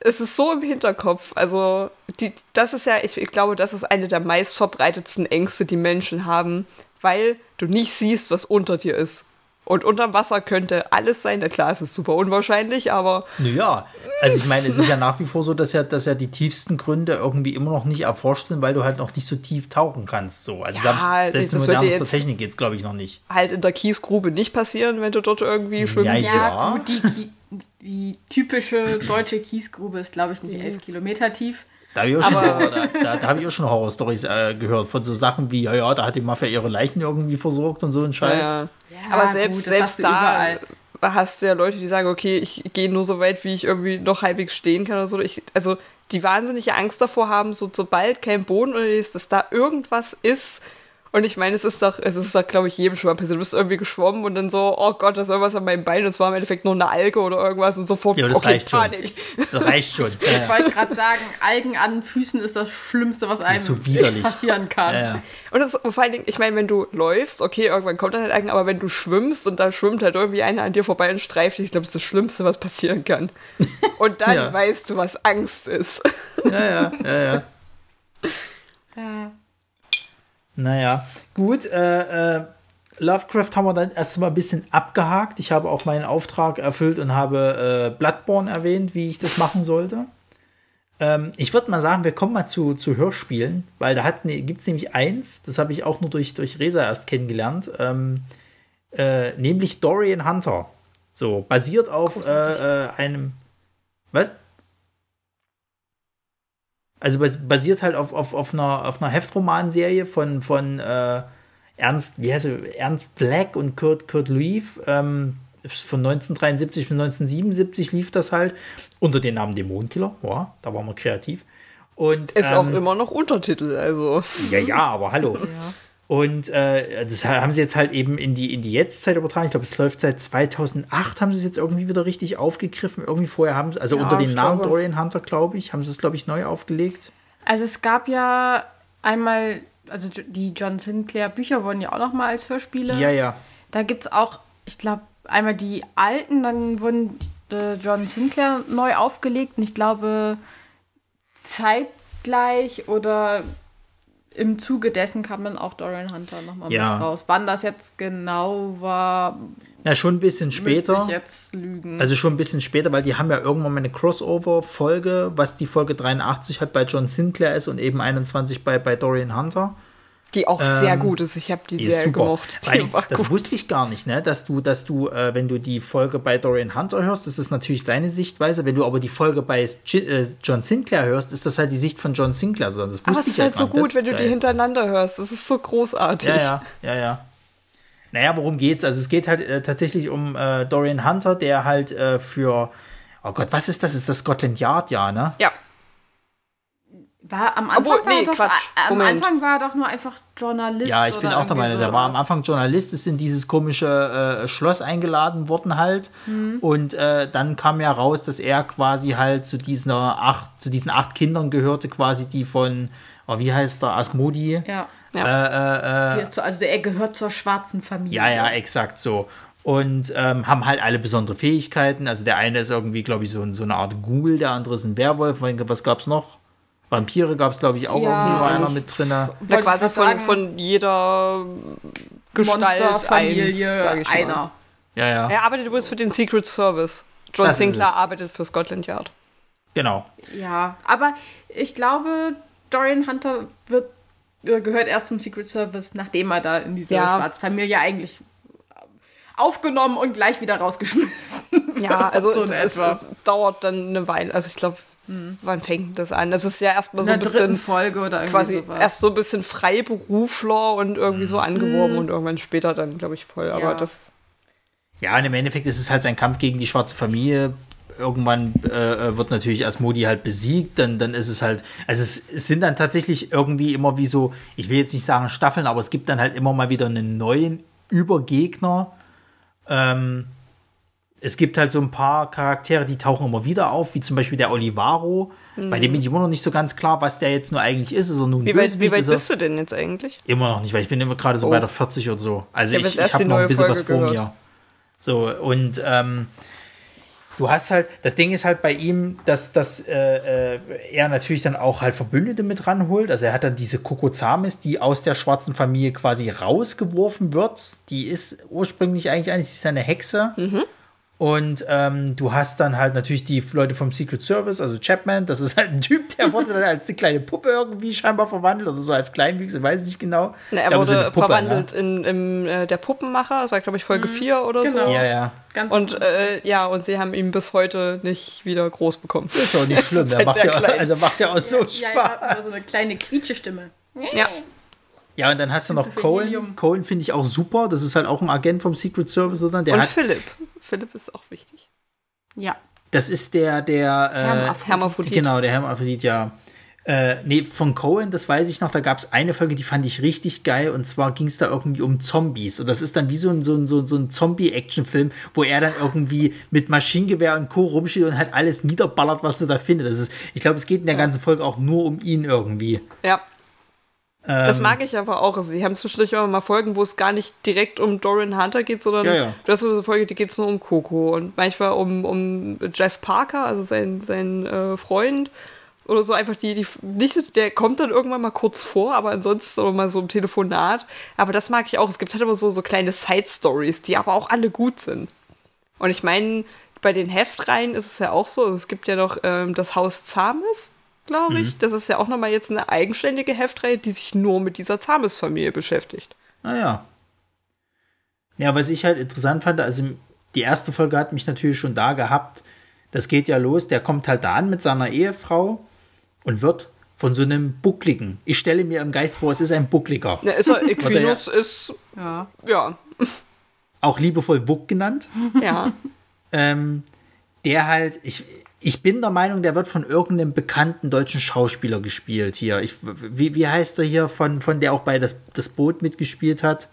es ist so im Hinterkopf. Also, die, das ist ja, ich, ich glaube, das ist eine der meistverbreitetsten Ängste, die Menschen haben, weil du nicht siehst, was unter dir ist. Und unterm Wasser könnte alles sein. Na klar, es ist super unwahrscheinlich, aber. Naja, also ich meine, es ist ja nach wie vor so, dass ja, dass ja die tiefsten Gründe irgendwie immer noch nicht erforscht sind, weil du halt noch nicht so tief tauchen kannst. So. Also ja, selbst mit modernster Technik geht es, glaube ich, noch nicht. Halt in der Kiesgrube nicht passieren, wenn du dort irgendwie schwimmen ja, gehst. Ja, gut, die, die typische deutsche Kiesgrube ist, glaube ich, nicht elf Kilometer tief. Da habe ich auch schon, da, da, da hab ich auch schon Horror-Stories äh, gehört von so Sachen wie, ja, ja, da hat die Mafia ihre Leichen irgendwie versorgt und so ein Scheiß. Ja, ja. aber selbst, gut, selbst da überall. hast du ja Leute, die sagen, okay, ich gehe nur so weit, wie ich irgendwie noch halbwegs stehen kann oder so. Ich, also die wahnsinnige Angst davor haben, so sobald kein Boden oder ist, dass da irgendwas ist, und ich meine, es ist doch, es ist doch, glaube ich, jedem schon mal passiert. Du bist irgendwie geschwommen und dann so, oh Gott, da ist irgendwas an meinem Bein und es war im Endeffekt nur eine Alge oder irgendwas und sofort, ja, das okay, reicht Panik. Schon. Das reicht schon. ich wollte gerade sagen, Algen an Füßen ist das Schlimmste, was einem so passieren kann. Ja, ja. Und das, vor allen Dingen, ich meine, wenn du läufst, okay, irgendwann kommt dann halt Algen, aber wenn du schwimmst und da schwimmt halt irgendwie einer an dir vorbei und streift dich, ich glaube, das ist das Schlimmste, was passieren kann. Und dann weißt du, was Angst ist. Ja, ja, ja, ja. Da naja, gut. Äh, äh, Lovecraft haben wir dann erstmal ein bisschen abgehakt. Ich habe auch meinen Auftrag erfüllt und habe äh, Bloodborne erwähnt, wie ich das machen sollte. Ähm, ich würde mal sagen, wir kommen mal zu, zu Hörspielen, weil da ne, gibt es nämlich eins, das habe ich auch nur durch, durch Resa erst kennengelernt, ähm, äh, nämlich Dorian Hunter. So, basiert auf äh, äh, einem. Was? Also basiert halt auf, auf, auf einer, auf einer Heftromanserie von, von äh, Ernst, wie heißt er, Ernst Black und Kurt, Kurt Leaf. Ähm, von 1973 bis 1977 lief das halt unter dem Namen Dämonenkiller. Ja, da waren wir kreativ. Und, Ist ähm, auch immer noch Untertitel, also. Ja, ja, aber hallo. ja. Und äh, das haben sie jetzt halt eben in die, in die Jetztzeit übertragen. Ich glaube, es läuft seit 2008, haben sie es jetzt irgendwie wieder richtig aufgegriffen. Irgendwie vorher haben sie, also ja, unter dem Namen glaube. Dorian Hunter, glaube ich, haben sie es, glaube ich, neu aufgelegt. Also es gab ja einmal, also die John Sinclair Bücher wurden ja auch noch mal als Hörspiele. Ja, ja. Da gibt es auch, ich glaube, einmal die alten, dann wurden äh, John Sinclair neu aufgelegt. Und ich glaube, zeitgleich oder im Zuge dessen kam dann auch Dorian Hunter nochmal ja. mit raus. Wann das jetzt genau war. Ja, schon ein bisschen später. Ich jetzt lügen. Also schon ein bisschen später, weil die haben ja irgendwann mal eine Crossover-Folge, was die Folge 83 halt bei John Sinclair ist und eben 21 bei, bei Dorian Hunter. Die auch sehr gut ist. Ich habe die, sehr super. gemocht. Die das gut. wusste ich gar nicht, ne? Dass du, dass du, äh, wenn du die Folge bei Dorian Hunter hörst, das ist natürlich seine Sichtweise. Wenn du aber die Folge bei J äh, John Sinclair hörst, ist das halt die Sicht von John Sinclair. So, Das wusste Aber es ist halt so nicht. Das gut, wenn du die hintereinander hörst. Das ist so großartig. Ja, ja, ja, ja. Naja, worum geht's? Also es geht halt äh, tatsächlich um äh, Dorian Hunter, der halt äh, für, oh Gott, was ist das? Ist das Scotland Yard, ja, ne? Ja. War am Anfang Obwohl, war nee, er doch, Quatsch. a- am Moment. Anfang war er doch nur einfach Journalist. Ja, ich bin oder auch der Meinung, der war am. Anfang Journalist, ist in dieses komische äh, Schloss eingeladen worden halt. Mhm. Und äh, dann kam ja raus, dass er quasi halt zu diesen acht, zu diesen acht Kindern gehörte, quasi die von, oh, wie heißt der, Asmodi? Ja. Ja. Äh, äh, äh, Also er gehört zur schwarzen Familie. Ja, ja, exakt so. Und ähm, haben halt alle besondere Fähigkeiten. Also der eine ist irgendwie, glaube ich, so, so eine Art Ghoul, der andere ist ein Werwolf. Was gab's noch? Vampire gab es, glaube ich, auch Ja. irgendwie, war einer mit drin. Ja, quasi von, sagen. von jeder Gestalt mal. einer. Ja, ja, Er arbeitet übrigens für den Secret Service. John Das Sinclair arbeitet für Scotland Yard. genau. Ja, aber ich glaube, Dorian Hunter wird, äh, gehört erst zum Secret Service, nachdem er da in diese Ja. Schwarzfamilie eigentlich aufgenommen und gleich wieder rausgeschmissen Ja, also so es, etwa. es dauert dann eine Weile. Also ich glaube, wann fängt das an? Das ist ja erstmal so der ein dritten bisschen Folge oder irgendwie quasi sowas. erst so ein bisschen Freiberufler und irgendwie so angeworben und irgendwann später dann, glaube ich, voll. Aber Ja. das. Ja, und im Endeffekt ist es halt sein Kampf gegen die schwarze Familie. Irgendwann äh, wird natürlich Asmodi halt besiegt, dann, dann ist es halt, also es, es sind dann tatsächlich irgendwie immer wie so, ich will jetzt nicht sagen Staffeln, aber es gibt dann halt immer mal wieder einen neuen Übergegner. Ähm, es gibt halt so ein paar Charaktere, die tauchen immer wieder auf, wie zum Beispiel der Olivaro. Bei dem bin ich immer noch nicht so ganz klar, was der jetzt nur eigentlich ist. Ist er ein Wie weit, wie weit Ist bist du denn jetzt eigentlich? Immer noch nicht, weil ich bin immer gerade so Oh. bei der 40 oder so. Also Ich ich, ich habe noch ein bisschen was Folge vor gehört. mir. So, und ähm, du hast halt, das Ding ist halt bei ihm, dass, dass äh, äh, er natürlich dann auch halt Verbündete mit ranholt. Also er hat dann diese Kokozamis, die aus der schwarzen Familie quasi rausgeworfen wird. Die ist ursprünglich eigentlich eigentlich sie ist eine Hexe. Mhm. Und ähm, du hast dann halt natürlich die Leute vom Secret Service, also Chapman, das ist halt ein Typ, der wurde dann als eine kleine Puppe irgendwie scheinbar verwandelt oder so als Kleinwüchse, weiß ich nicht genau. Na, Ich er glaube, so wurde eine Puppe, verwandelt in, in äh, der Puppenmacher, das war, glaube ich, Folge 4 oder Genau. so. Ne? Ja, ja. Ganz Und äh, ja, und sie haben ihn bis heute nicht wieder groß bekommen. Ist auch nicht schlimm. Der halt macht ja, also macht ja auch so ja, ja, Spaß. oder so eine kleine Quietschestimme. Ja. Ja, und dann hast du noch Cohen. Cohen finde ich auch super. Das ist halt auch ein Agent vom Secret Service. Sozusagen. Der Und hat, Philipp. Philipp ist auch wichtig. Ja. das ist der, der. Äh, Hermaphrodit. Hermaphrodit. Genau, der Hermaphrodit, ja. Äh, nee, von Cohen, das weiß ich noch, da gab es eine Folge, die fand ich richtig geil und zwar ging es da irgendwie um Zombies und das ist dann wie so ein, so ein, so ein, so ein Zombie-Action-Film, wo er dann irgendwie mit Maschinengewehr und Co. rumsteht und halt alles niederballert, was er da findet. Das ist, ich glaube, es geht in der ganzen Folge auch nur um ihn irgendwie. Ja. Das Ähm, mag ich aber auch. Also, sie haben zwischendurch immer mal Folgen, wo es gar nicht direkt um Dorian Hunter geht, sondern Ja, ja. du hast so eine Folge, die geht nur um Coco und manchmal um, um Jeff Parker, also sein, sein äh, Freund oder so einfach die, die nicht, der kommt dann irgendwann mal kurz vor, aber ansonsten immer mal so im Telefonat. Aber das mag ich auch. Es gibt halt immer so, so kleine Side-Stories, die aber auch alle gut sind. Und ich meine, bei den Heftreihen ist es ja auch so, also es gibt ja noch ähm, das Haus Zames, glaube ich. Das ist ja auch nochmal jetzt eine eigenständige Heftreihe, die sich nur mit dieser Zames-Familie beschäftigt. Naja. Ja, was ich halt interessant fand, also die erste Folge hat mich natürlich schon da gehabt. Das geht ja los, der kommt halt da an mit seiner Ehefrau und wird von so einem Buckligen. Ich stelle mir im Geist vor, es ist ein Buckliger. Ja, ist er, Equinus ist, Ja. ja, Auch liebevoll Buck genannt. ja. ähm, der halt, ich, ich bin der Meinung, der wird von irgendeinem bekannten deutschen Schauspieler gespielt hier. Ich, wie, wie heißt er hier, von, von der auch bei das, das Boot mitgespielt hat?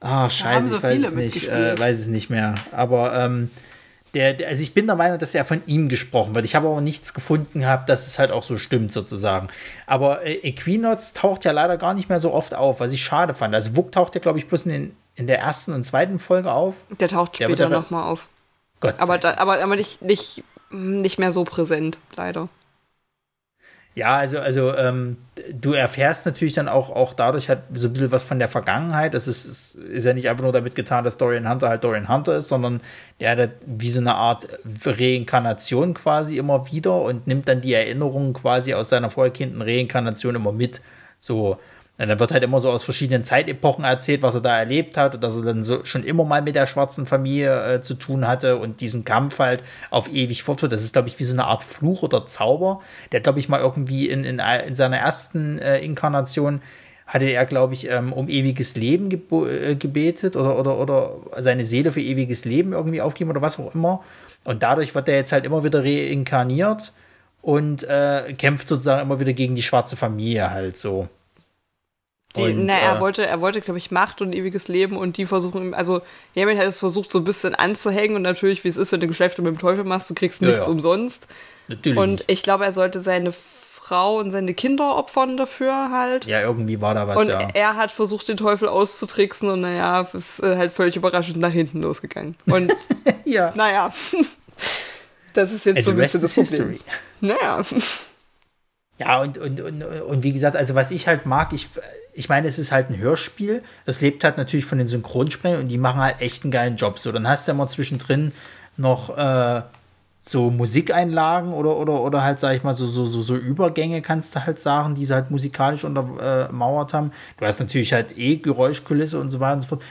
Ah, haben scheiße, so ich weiß es nicht, äh, weiß es nicht mehr. Aber ähm, der, der, also ich bin der Meinung, dass er von ihm gesprochen wird. Ich habe aber nichts gefunden gehabt, dass es halt auch so stimmt, sozusagen. Aber äh, Equinox taucht ja leider gar nicht mehr so oft auf, was ich schade fand. Also Wuck taucht ja, glaube ich, bloß in, den, in der ersten und zweiten Folge auf. Der taucht Der später nochmal auf. Gott sei Aber, da, aber, aber nicht, nicht, nicht mehr so präsent, leider. Ja, also, also ähm, du erfährst natürlich dann auch, auch dadurch halt so ein bisschen was von der Vergangenheit. Das ist, ist, ist ja nicht einfach nur damit getan, dass Dorian Hunter halt Dorian Hunter ist, sondern der hat halt wie so eine Art Reinkarnation quasi immer wieder und nimmt dann die Erinnerungen quasi aus seiner vorherkindlichen Reinkarnation immer mit. So. Und dann wird halt immer so aus verschiedenen Zeitepochen erzählt, was er da erlebt hat und dass er dann so schon immer mal mit der schwarzen Familie äh, zu tun hatte und diesen Kampf halt auf ewig fortführt. Das ist, glaube ich, wie so eine Art Fluch oder Zauber. Der, glaube ich, mal irgendwie in, in, in seiner ersten äh, Inkarnation hatte er, glaube ich, ähm, um ewiges Leben äh, gebetet oder, oder, oder seine Seele für ewiges Leben irgendwie aufgeben oder was auch immer. Und dadurch wird er jetzt halt immer wieder reinkarniert und äh, kämpft sozusagen immer wieder gegen die schwarze Familie halt so. Die, und, na, er äh, wollte, er wollte, glaube ich, Macht und ewiges Leben und die versuchen, also Hammond hat es versucht, so ein bisschen anzuhängen und natürlich, wie es ist, wenn du Geschäfte mit dem Teufel machst, du kriegst nichts ja, ja. umsonst. Natürlich. Und ich glaube, er sollte seine Frau und seine Kinder opfern dafür halt. Ja, irgendwie war da was, und ja. er hat versucht, den Teufel auszutricksen und naja, ist halt völlig überraschend nach hinten losgegangen. Und ja. naja, das ist jetzt also so ein bisschen das Problem. History. Naja. Ja, und, und, und, und wie gesagt, also was ich halt mag, ich, ich meine, es ist halt ein Hörspiel. Das lebt halt natürlich von den Synchronsprechern und die machen halt echt einen geilen Job. So, dann hast du immer zwischendrin noch äh, so Musikeinlagen oder, oder, oder halt, sag ich mal, so, so, so, so Übergänge kannst du halt sagen, die sie halt musikalisch untermauert haben. Du hast natürlich halt eh Geräuschkulisse und so weiter und so fort.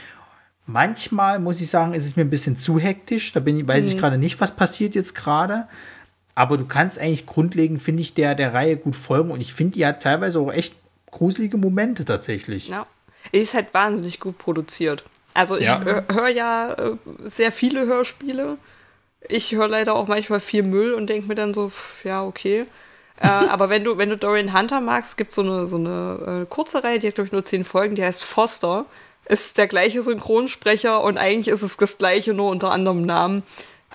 Manchmal muss ich sagen, ist es mir ein bisschen zu hektisch. Da bin ich, weiß mhm. ich gerade nicht, was passiert jetzt gerade. Aber du kannst eigentlich grundlegend, finde ich, der, der Reihe gut folgen. Und ich finde, die hat teilweise auch echt gruselige Momente tatsächlich. Ja. Ist halt wahnsinnig gut produziert. Also ich ja. höre ja äh, sehr viele Hörspiele ich höre leider auch manchmal viel Müll und denke mir dann so, pff, ja, okay. äh, aber wenn du, wenn du Dorian Hunter magst, gibt so es eine, so eine äh, kurze Reihe, die hat, glaube ich, nur zehn Folgen, die heißt Foster. Ist der gleiche Synchronsprecher und eigentlich ist es das gleiche, nur unter anderem Namen.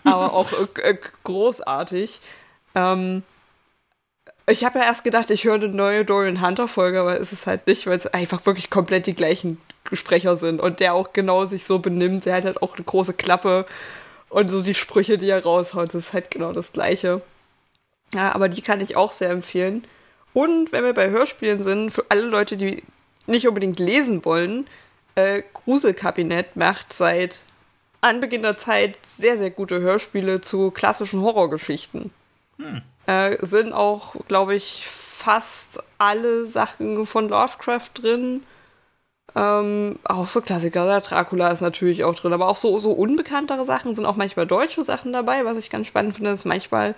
Aber auch äh, äh, großartig. Ähm, ich habe ja erst gedacht, ich höre eine neue Dorian Hunter-Folge, aber ist es halt nicht, weil es einfach wirklich komplett die gleichen Sprecher sind und der auch genau sich so benimmt. Der hat halt auch eine große Klappe und so die Sprüche, die er raushaut, das ist halt genau das Gleiche. Ja, aber die kann ich auch sehr empfehlen. Und wenn wir bei Hörspielen sind, für alle Leute, die nicht unbedingt lesen wollen, äh, Gruselkabinett macht seit Anbeginn der Zeit sehr, sehr gute Hörspiele zu klassischen Horrorgeschichten. Hm. Äh, sind auch, glaube ich, fast alle Sachen von Lovecraft drin. Ähm, auch so Klassiker, ja, Dracula ist natürlich auch drin, aber auch so, so unbekanntere Sachen sind auch manchmal deutsche Sachen dabei, was ich ganz spannend finde, ist manchmal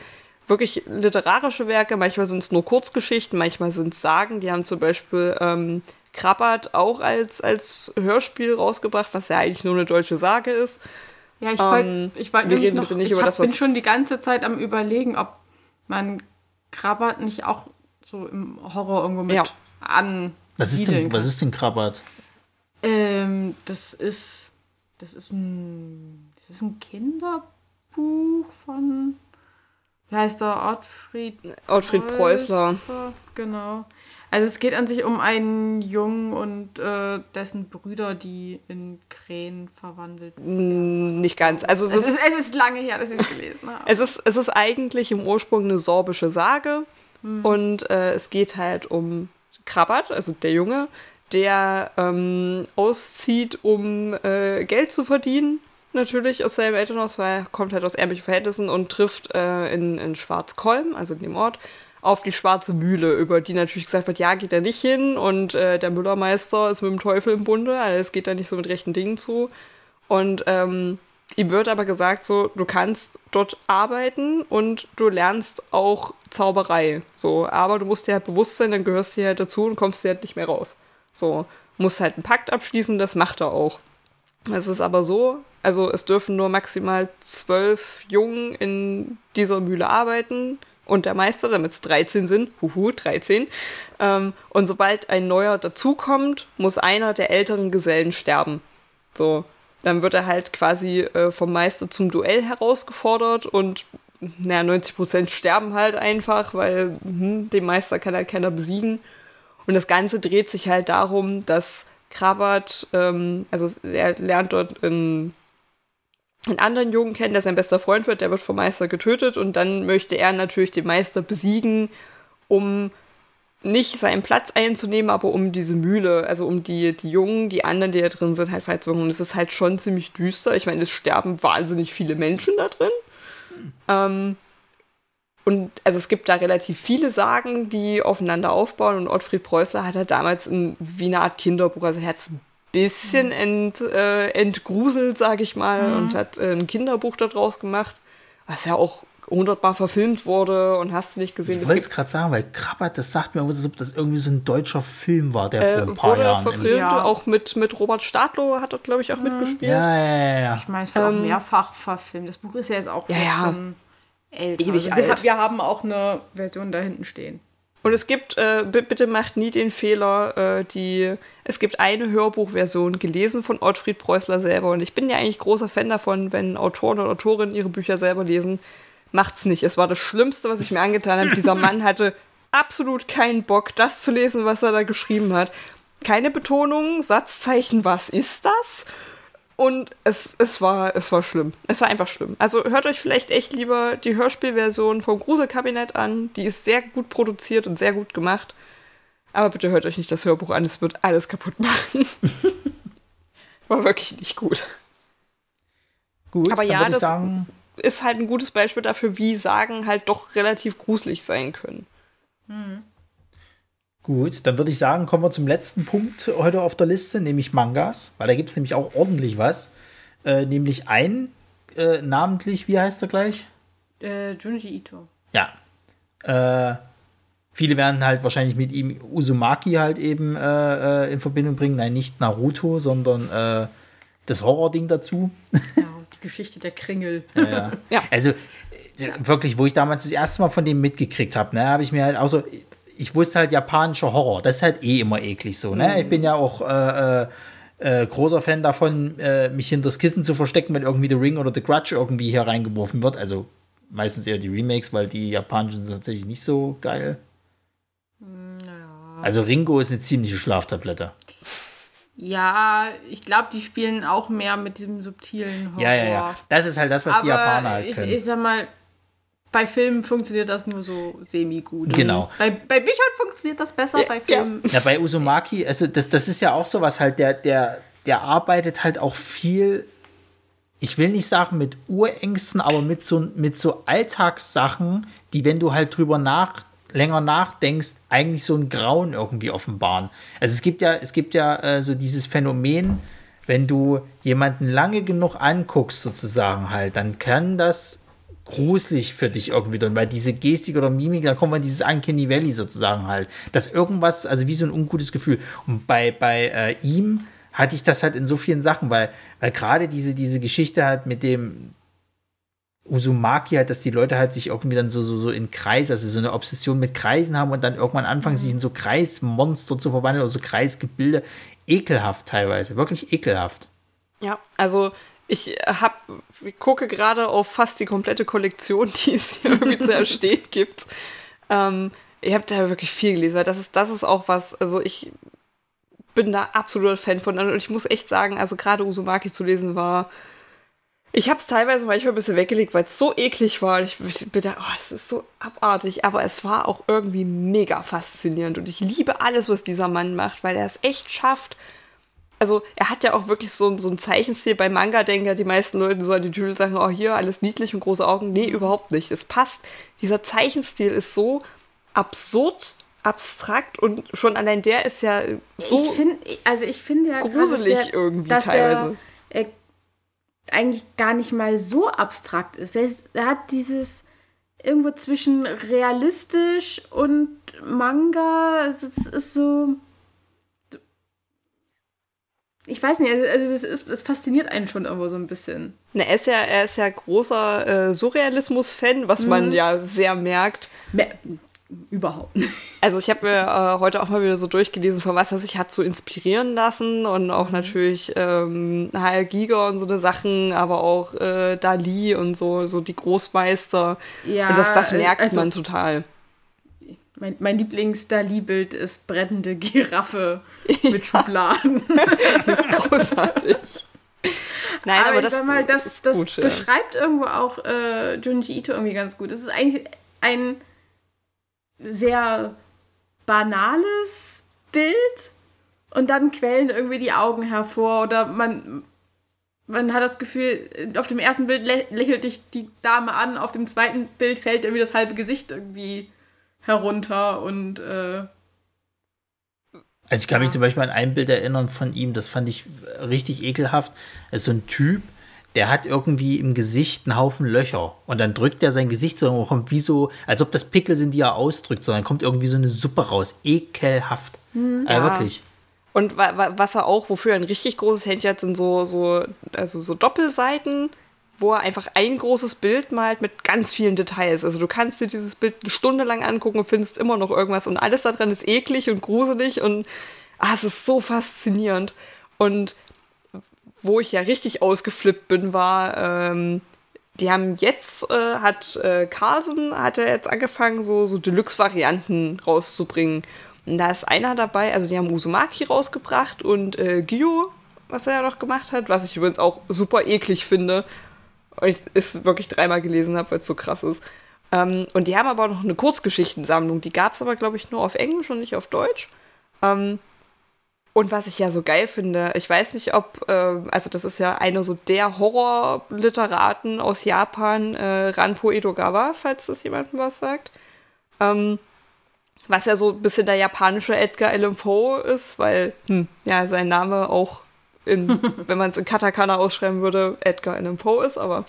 wirklich literarische Werke, manchmal sind es nur Kurzgeschichten, manchmal sind es Sagen, die haben zum Beispiel ähm, Krabbert auch als, als Hörspiel rausgebracht, was ja eigentlich nur eine deutsche Sage ist. Ja, ich wollte ähm, ich wollt wir reden noch, bitte nicht ich über hab, das, was bin schon die ganze Zeit am überlegen, ob man Krabbert nicht auch so im Horror irgendwo mit ja. an was ist, denn, was ist denn Krabbert? Ähm, das ist. Das ist ein. Das ist ein Kinderbuch von. Wie heißt der? Ortfried. Ortfried Preußler. Genau. Also es geht an sich um einen Jungen und äh, dessen Brüder, die in Krähen verwandelt werden. Nicht ganz. Also es, es, ist, es ist lange her, dass ich es gelesen habe. es, ist, es ist eigentlich im Ursprung eine sorbische Sage. Hm. Und äh, es geht halt um Krabbert, also der Junge, der ähm, auszieht, um äh, Geld zu verdienen, natürlich aus seinem Elternhaus, weil er kommt halt aus ärmlichen Verhältnissen und trifft äh, in, in Schwarzkolm, also in dem Ort, auf die schwarze Mühle, über die natürlich gesagt wird, ja, geht er nicht hin und äh, der Müllermeister ist mit dem Teufel im Bunde, also es geht da nicht so mit rechten Dingen zu. Und ähm, ihm wird aber gesagt, so, du kannst dort arbeiten und du lernst auch Zauberei. So, aber du musst dir halt bewusst sein, dann gehörst du hier halt dazu und kommst dir halt nicht mehr raus. So, muss halt einen Pakt abschließen, das macht er auch. Es ist aber so, also es dürfen nur maximal zwölf Jungen in dieser Mühle arbeiten und der Meister, damit es 13 sind, huhu, 13. Ähm, und sobald ein neuer dazukommt, muss einer der älteren Gesellen sterben. So, dann wird er halt quasi äh, vom Meister zum Duell herausgefordert und naja, 90% sterben halt einfach, weil hm, den Meister kann halt keiner besiegen. Und das Ganze dreht sich halt darum, dass Krabbert, ähm, also er lernt dort einen, einen anderen Jungen kennen, der sein bester Freund wird, der wird vom Meister getötet und dann möchte er natürlich den Meister besiegen, um nicht seinen Platz einzunehmen, aber um diese Mühle, also um die, die Jungen, die anderen, die da drin sind, halt freizumachen. Und es ist halt schon ziemlich düster. Ich meine, es sterben wahnsinnig viele Menschen da drin. Ähm, und also es gibt da relativ viele Sagen, die aufeinander aufbauen. Und Ottfried Preußler hat halt damals ein, wie eine Art Kinderbuch, also er hat es ein bisschen ent, äh, entgruselt, sag ich mal, Mhm. und hat äh, ein Kinderbuch daraus gemacht, was ja auch hundertmal verfilmt wurde und hast du nicht gesehen. Ich wollte es gerade sagen, weil Krabbert, das sagt mir, als ob das irgendwie so ein deutscher Film war, der äh, vor ein paar wurde Jahren. verfilmt, Ja. auch mit, mit Robert Stadlow hat er, glaube ich, auch mitgespielt. Ja, ja, ja, ja. Ich meine, es wird auch mehrfach verfilmt. Das Buch ist ja jetzt auch Ähm. Ja, ja. schon älter. Ewig also wir, alt. wir haben auch eine Version da hinten stehen. Und es gibt, äh, bitte macht nie den Fehler, äh, die, es gibt eine Hörbuchversion, gelesen von Ottfried Preußler selber. Und ich bin ja eigentlich großer Fan davon, wenn Autoren und Autorinnen ihre Bücher selber lesen. Macht's nicht. Es war das Schlimmste, was ich mir angetan habe. Dieser Mann hatte absolut keinen Bock, das zu lesen, was er da geschrieben hat. Keine Betonung, Satzzeichen, was ist das? Und es, es, war, es war schlimm. Es war einfach schlimm. Also hört euch vielleicht echt lieber die Hörspielversion vom Gruselkabinett an. Die ist sehr gut produziert und sehr gut gemacht. Aber bitte hört euch nicht das Hörbuch an, es wird alles kaputt machen. war wirklich nicht gut. Gut, Aber ja, das- sagen, Ist halt ein gutes Beispiel dafür, wie Sagen halt doch relativ gruselig sein können. Gut, dann würde ich sagen, kommen wir zum letzten Punkt heute auf der Liste, nämlich Mangas, weil da gibt es nämlich auch ordentlich was. Äh, nämlich einen, äh, namentlich, wie heißt er gleich? Äh, Junji Ito. Ja. Äh, viele werden halt wahrscheinlich mit ihm Uzumaki halt eben äh, äh, in Verbindung bringen. Nein, nicht Naruto, sondern das Horror-Ding dazu. Ja, die Geschichte der Kringel. Ja, ja. Ja. Also wirklich, wo ich damals das erste Mal von dem mitgekriegt habe, ne, habe ich mir halt auch so, ich wusste halt japanischer Horror, das ist halt eh immer eklig so, ne? Ich bin ja auch äh, äh, äh, großer Fan davon, äh, mich hinter das Kissen zu verstecken, wenn irgendwie The Ring oder The Grudge irgendwie hier reingeworfen wird. Also meistens eher die Remakes, weil die japanischen sind tatsächlich nicht so geil. Also Ringo ist eine ziemliche Schlaftablette. Ja, ich glaube, die spielen auch mehr mit diesem subtilen Horror. Ja, ja, ja. Das ist halt das, was die Japaner halt ich, können. ich sag mal, bei Filmen funktioniert das nur so semi-gut. Genau. Bei, bei Büchern funktioniert das besser, bei Filmen. Ja, bei Uzumaki, also das, das ist ja auch sowas halt, der, der, der arbeitet halt auch viel, ich will nicht sagen mit Urängsten, aber mit so, mit so Alltagssachen, die, wenn du halt drüber nach, länger nachdenkst, eigentlich so ein Grauen irgendwie offenbaren. Also es gibt ja, es gibt ja äh, so dieses Phänomen, wenn du jemanden lange genug anguckst, sozusagen halt, dann kann das gruselig für dich irgendwie dann, weil diese Gestik oder Mimik, da kommt man dieses Uncanny Valley sozusagen halt, dass irgendwas, also wie so ein ungutes Gefühl. Und bei, bei äh, ihm hatte ich das halt in so vielen Sachen, weil, weil gerade diese, diese Geschichte halt mit dem Uzumaki halt, dass die Leute halt sich irgendwie dann so, so, so in Kreis, also so eine Obsession mit Kreisen haben und dann irgendwann anfangen, sich in so Kreismonster zu verwandeln oder so Kreisgebilde. Ekelhaft teilweise, wirklich ekelhaft. Ja, also ich hab, ich gucke gerade auf fast die komplette Kollektion, die es hier irgendwie zu erstehen gibt. Ähm, ich habe da wirklich viel gelesen, weil das ist, das ist auch was, also ich bin da absoluter Fan von und ich muss echt sagen, also gerade Uzumaki zu lesen war, ich habe es teilweise manchmal ein bisschen weggelegt, weil es so eklig war. Ich bin da, oh, das ist so abartig, aber es war auch irgendwie mega faszinierend und ich liebe alles, was dieser Mann macht, weil er es echt schafft, also er hat ja auch wirklich so, so ein Zeichenstil bei Manga, denken ja die meisten Leute so an die Titel sagen, oh hier, alles niedlich und große Augen. Nee, überhaupt nicht. Es passt. Dieser Zeichenstil ist so absurd, abstrakt und schon allein der ist ja so ich finde, also ich finde ja gruselig der, irgendwie teilweise. Der, äh, eigentlich gar nicht mal so abstrakt ist. Der, ist, der hat dieses irgendwo zwischen realistisch und Manga. Es ist, es ist so. Ich weiß nicht, also, also das, ist, das fasziniert einen schon irgendwo so ein bisschen. Na, er ist ja, er ist ja großer äh, Surrealismus-Fan, was man ja sehr merkt. Mehr, überhaupt. Also ich habe mir äh, heute auch mal wieder so durchgelesen, von was er sich hat so inspirieren lassen und auch natürlich ähm, H.L. Giger und so eine Sachen, aber auch äh, Dali und so, so die Großmeister. Ja, und das, das merkt also- man total. Mein, mein Lieblings-Dali-Bild ist brennende Giraffe mit Schubladen. Großartig. Nein, aber, aber, das, sag mal, das, ist das gut, ja. beschreibt irgendwo auch äh, Junji Ito irgendwie ganz gut. Es ist eigentlich ein sehr banales Bild und dann quellen irgendwie die Augen hervor oder man man hat das Gefühl, auf dem ersten Bild lä lächelt dich die Dame an, auf dem zweiten Bild fällt irgendwie das halbe Gesicht irgendwie herunter und äh, also ich kann mich zum Beispiel an ein Bild erinnern von ihm, das fand ich richtig ekelhaft. Es ist so ein Typ, der hat irgendwie im Gesicht einen Haufen Löcher und dann drückt er sein Gesicht so und kommt wie so, als ob das Pickel sind, die er ausdrückt, sondern kommt irgendwie so eine Suppe raus. Ekelhaft. Hm, äh, ja. wirklich. Und wa wa was er auch, wofür er ein richtig großes Händchen hat, sind so, so, also so Doppelseiten, wo er einfach ein großes Bild malt mit ganz vielen Details. Also du kannst dir dieses Bild eine Stunde lang angucken und findest immer noch irgendwas und alles daran ist eklig und gruselig und ah, es ist so faszinierend. Und wo ich ja richtig ausgeflippt bin, war, ähm, die haben jetzt, äh, hat äh, Carson, hat er jetzt angefangen, so, so Deluxe-Varianten rauszubringen. Und da ist einer dabei, also die haben Uzumaki rausgebracht und äh, Gyo, was er ja noch gemacht hat, was ich übrigens auch super eklig finde. Und ich es wirklich dreimal gelesen habe, weil es so krass ist. Ähm, und die haben aber auch noch eine Kurzgeschichtensammlung. Die gab es aber, glaube ich, nur auf Englisch und nicht auf Deutsch. Ähm, und was ich ja so geil finde, ich weiß nicht, ob, äh, also das ist ja einer so der Horrorliteraten aus Japan, äh, Ranpo Edogawa, falls das jemandem was sagt. Ähm, was ja so ein bisschen der japanische Edgar Allan Poe ist, weil, hm, ja, sein Name auch in, wenn man es in Katakana ausschreiben würde, Edgar Allan Poe ist, aber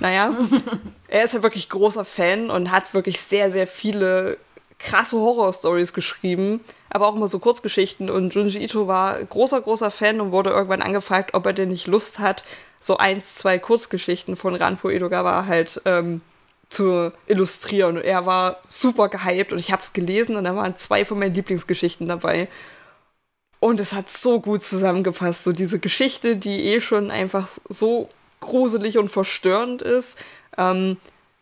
naja. er ist ja wirklich großer Fan und hat wirklich sehr, sehr viele krasse Horror-Stories geschrieben, aber auch immer so Kurzgeschichten. Und Junji Ito war großer, großer Fan und wurde irgendwann angefragt, ob er denn nicht Lust hat, so eins, zwei Kurzgeschichten von Ranpo Edogawa halt ähm, zu illustrieren. Und er war super gehypt und ich habe es gelesen und da waren zwei von meinen Lieblingsgeschichten dabei. Und es hat so gut zusammengepasst. So diese Geschichte, die eh schon einfach so gruselig und verstörend ist. Ähm,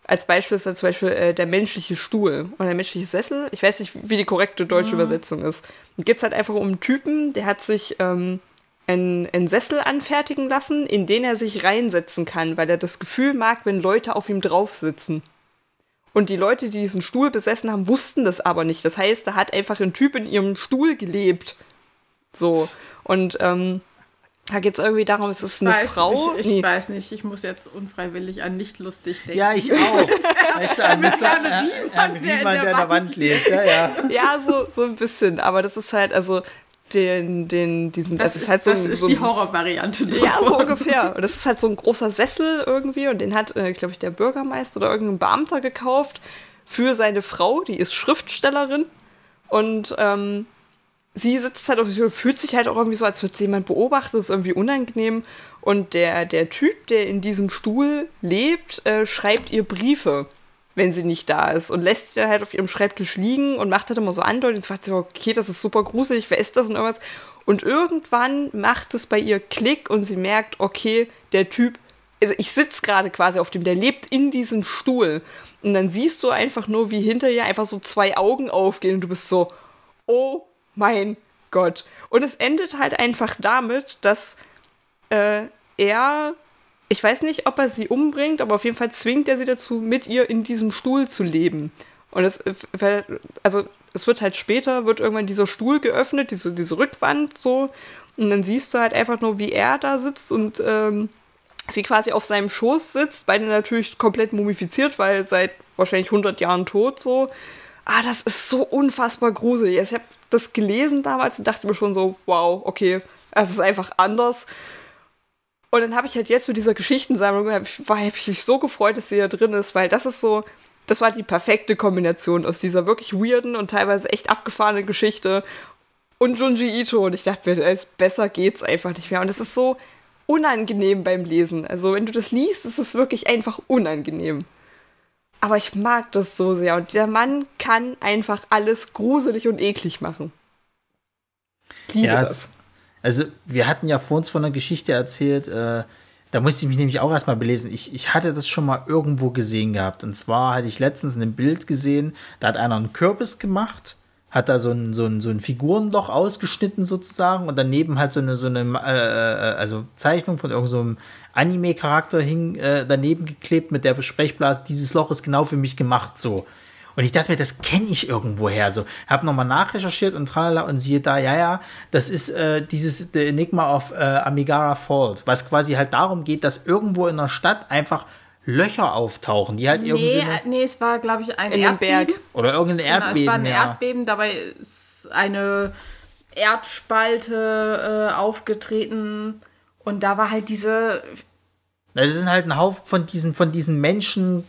als Beispiel ist da zum Beispiel äh, der menschliche Stuhl oder der menschliche Sessel. Ich weiß nicht, wie die korrekte deutsche Mhm. Übersetzung ist. Und geht es halt einfach um einen Typen, der hat sich ähm, einen, einen Sessel anfertigen lassen, in den er sich reinsetzen kann, weil er das Gefühl mag, wenn Leute auf ihm drauf sitzen. Und die Leute, die diesen Stuhl besessen haben, wussten das aber nicht. Das heißt, da hat einfach ein Typ in ihrem Stuhl gelebt. So. Und ähm, da geht es irgendwie darum, es ist eine weiß, Frau. Ich, ich Nee. weiß nicht, ich muss jetzt unfreiwillig an nicht lustig denken. Ja, ich auch. Weißt du, an Mr. Herrn äh, Riemann, der der der der Wand lebt. Ja, ja. Ja, so, so ein bisschen. Aber das ist halt, also, den, den, diesen, das, das ist halt so, das ein- ist so die Horrorvariante. Ja, so ungefähr. Und das ist halt so ein großer Sessel irgendwie und den hat, äh, glaube ich, der Bürgermeister oder irgendein Beamter gekauft für seine Frau, die ist Schriftstellerin und ähm, sie sitzt halt auf fühlt sich halt auch irgendwie so, als würde sie jemand beobachten, das ist irgendwie unangenehm. Und der, der Typ, der in diesem Stuhl lebt, äh, schreibt ihr Briefe, wenn sie nicht da ist und lässt sie dann halt auf ihrem Schreibtisch liegen und macht halt immer so Andeutungen. Sie, okay, das ist super gruselig, wer ist das und irgendwas. Und irgendwann macht es bei ihr Klick und sie merkt, okay, der Typ, also ich sitze gerade quasi auf dem, der lebt in diesem Stuhl. Und dann siehst du einfach nur, wie hinter ihr einfach so zwei Augen aufgehen und du bist so, oh mein Gott. Und es endet halt einfach damit, dass äh, er, ich weiß nicht, ob er sie umbringt, aber auf jeden Fall zwingt er sie dazu, mit ihr in diesem Stuhl zu leben. Und es, äh, also es wird halt später, wird irgendwann dieser Stuhl geöffnet, diese, diese Rückwand so. Und dann siehst du halt einfach nur, wie er da sitzt und ähm, sie quasi auf seinem Schoß sitzt, beide natürlich komplett mumifiziert, weil seit wahrscheinlich 100 Jahren tot so. Ah, das ist so unfassbar gruselig. Also ich habe das gelesen damals und dachte mir schon so, wow, okay, es ist einfach anders. Und dann habe ich halt jetzt mit dieser Geschichtensammlung, ich, war, ich mich so gefreut, dass sie da drin ist, weil das ist so, das war die perfekte Kombination aus dieser wirklich weirden und teilweise echt abgefahrenen Geschichte und Junji Ito. Und ich dachte mir, es besser geht's einfach nicht mehr. Und es ist so unangenehm beim Lesen. Also wenn du das liest, ist es wirklich einfach unangenehm. Aber ich mag das so sehr. Und der Mann kann einfach alles gruselig und eklig machen. Ich Liebe Ja, das. also wir hatten ja vor uns von einer Geschichte erzählt, äh, da musste ich mich nämlich auch erstmal belesen. Ich, ich hatte das schon mal irgendwo gesehen gehabt. Und zwar hatte ich letztens ein Bild gesehen, da hat einer einen Kürbis gemacht, hat da so ein, so ein, so ein Figurenloch ausgeschnitten sozusagen und daneben halt so eine, so eine äh, äh, also Zeichnung von irgendeinem so Anime-Charakter hing äh, daneben geklebt mit der Sprechblase, dieses Loch ist genau für mich gemacht so. Und ich dachte mir, das kenne ich irgendwoher. So, habe nochmal nachrecherchiert und tralala und siehe da, ja, ja, das ist äh, dieses The Enigma of äh, Amigara Fault, was quasi halt darum geht, dass irgendwo in der Stadt einfach Löcher auftauchen, die halt irgendwie. Nee, äh, nee, es war, glaube ich, ein In Erdbeben. Berg. oder irgendein Genau, Erdbeben. es war ein ja. Erdbeben, dabei ist eine Erdspalte äh, aufgetreten und da war halt diese Na, Das sind halt ein Haufen von diesen, von diesen Menschen,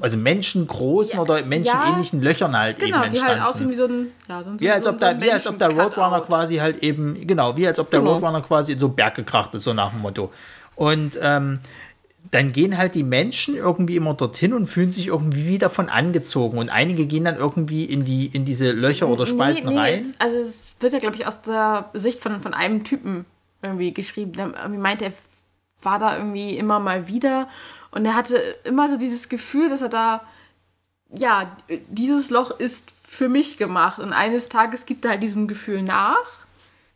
also menschengroßen Ja, oder menschenähnlichen Löchern halt genau, eben die halt entstanden. aussehen wie so ein ja, so ein, Wie als so, ob da, so wie als ob der Roadrunner quasi halt eben, genau, wie als ob der Genau. Roadrunner quasi in so einen Berg gekracht ist, so nach dem Motto. Und ähm, dann gehen halt die Menschen irgendwie immer dorthin und fühlen sich irgendwie wie davon angezogen. Und einige gehen dann irgendwie in die, in diese Löcher oder Spalten nee, nee, rein. Es, also es wird ja, glaube ich, aus der Sicht von, von einem Typen irgendwie geschrieben. Der irgendwie meinte, er war da irgendwie immer mal wieder und er hatte immer so dieses Gefühl, dass er da, ja, dieses Loch ist für mich gemacht. Und eines Tages gibt er halt diesem Gefühl nach,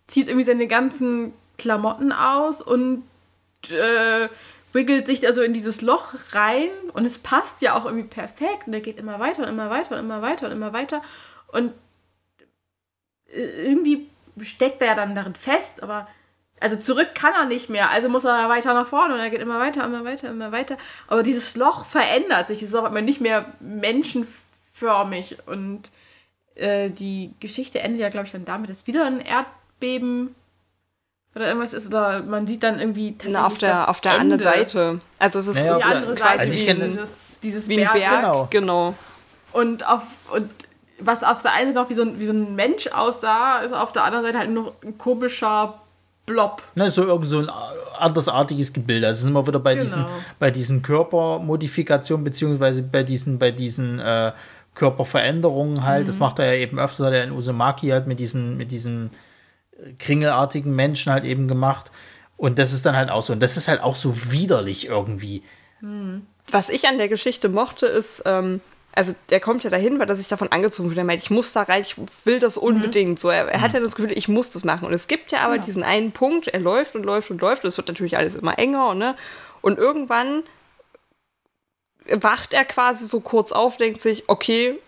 zieht irgendwie seine ganzen Klamotten aus und äh, wiggelt sich da so in dieses Loch rein und es passt ja auch irgendwie perfekt und er geht immer weiter und immer weiter und immer weiter und immer weiter und äh, irgendwie steckt er ja dann darin fest, aber also zurück kann er nicht mehr, also muss er weiter nach vorne und er geht immer weiter, immer weiter, immer weiter. Aber dieses Loch verändert sich, es ist auch immer nicht mehr menschenförmig und äh, die Geschichte endet ja, glaube ich, dann damit, dass wieder ein Erdbeben oder irgendwas ist oder man sieht dann irgendwie Na, auf der, das auf der anderen Ende. Seite. Also es ist, Naja, es Die andere der- Seite, also ich kenne- dieses, dieses wie ein Berg. Genau. Genau. Und auf und was auf der einen Seite noch wie so, ein, wie so ein Mensch aussah, ist auf der anderen Seite halt nur ein komischer Blob. Ne, so irgend so ein andersartiges Gebilde. Also sind wir wieder bei Genau. diesen, bei diesen Körpermodifikationen, beziehungsweise bei diesen, bei diesen äh, Körperveränderungen halt. Mhm. Das macht er ja eben öfter, hat er in Uzumaki halt mit diesen, mit diesen kringelartigen Menschen halt eben gemacht. Und das ist dann halt auch so. Und das ist halt auch so widerlich irgendwie. Was ich an der Geschichte mochte, ist, ähm, also der kommt ja dahin, weil er sich davon angezogen wird. Er meint, ich muss da rein, ich will das unbedingt. So, er, er hat ja das Gefühl, ich muss das machen. Und es gibt ja aber Genau. diesen einen Punkt, er läuft und läuft und läuft. Und es wird natürlich alles immer enger, ne? Und irgendwann wacht er quasi so kurz auf, denkt sich, okay,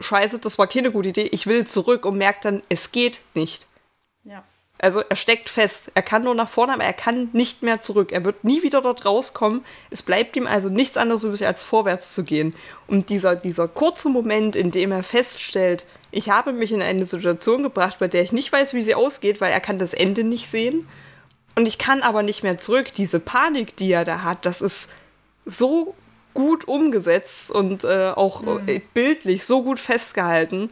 scheiße, das war keine gute Idee, ich will zurück und merkt dann, es geht nicht. Also er steckt fest. Er kann nur nach vorne, aber er kann nicht mehr zurück. Er wird nie wieder dort rauskommen. Es bleibt ihm also nichts anderes übrig, als vorwärts zu gehen. Und dieser, dieser kurze Moment, in dem er feststellt, ich habe mich in eine Situation gebracht, bei der ich nicht weiß, wie sie ausgeht, weil er kann das Ende nicht sehen. Und ich kann aber nicht mehr zurück. Diese Panik, die er da hat, das ist so gut umgesetzt und äh, auch äh, bildlich so gut festgehalten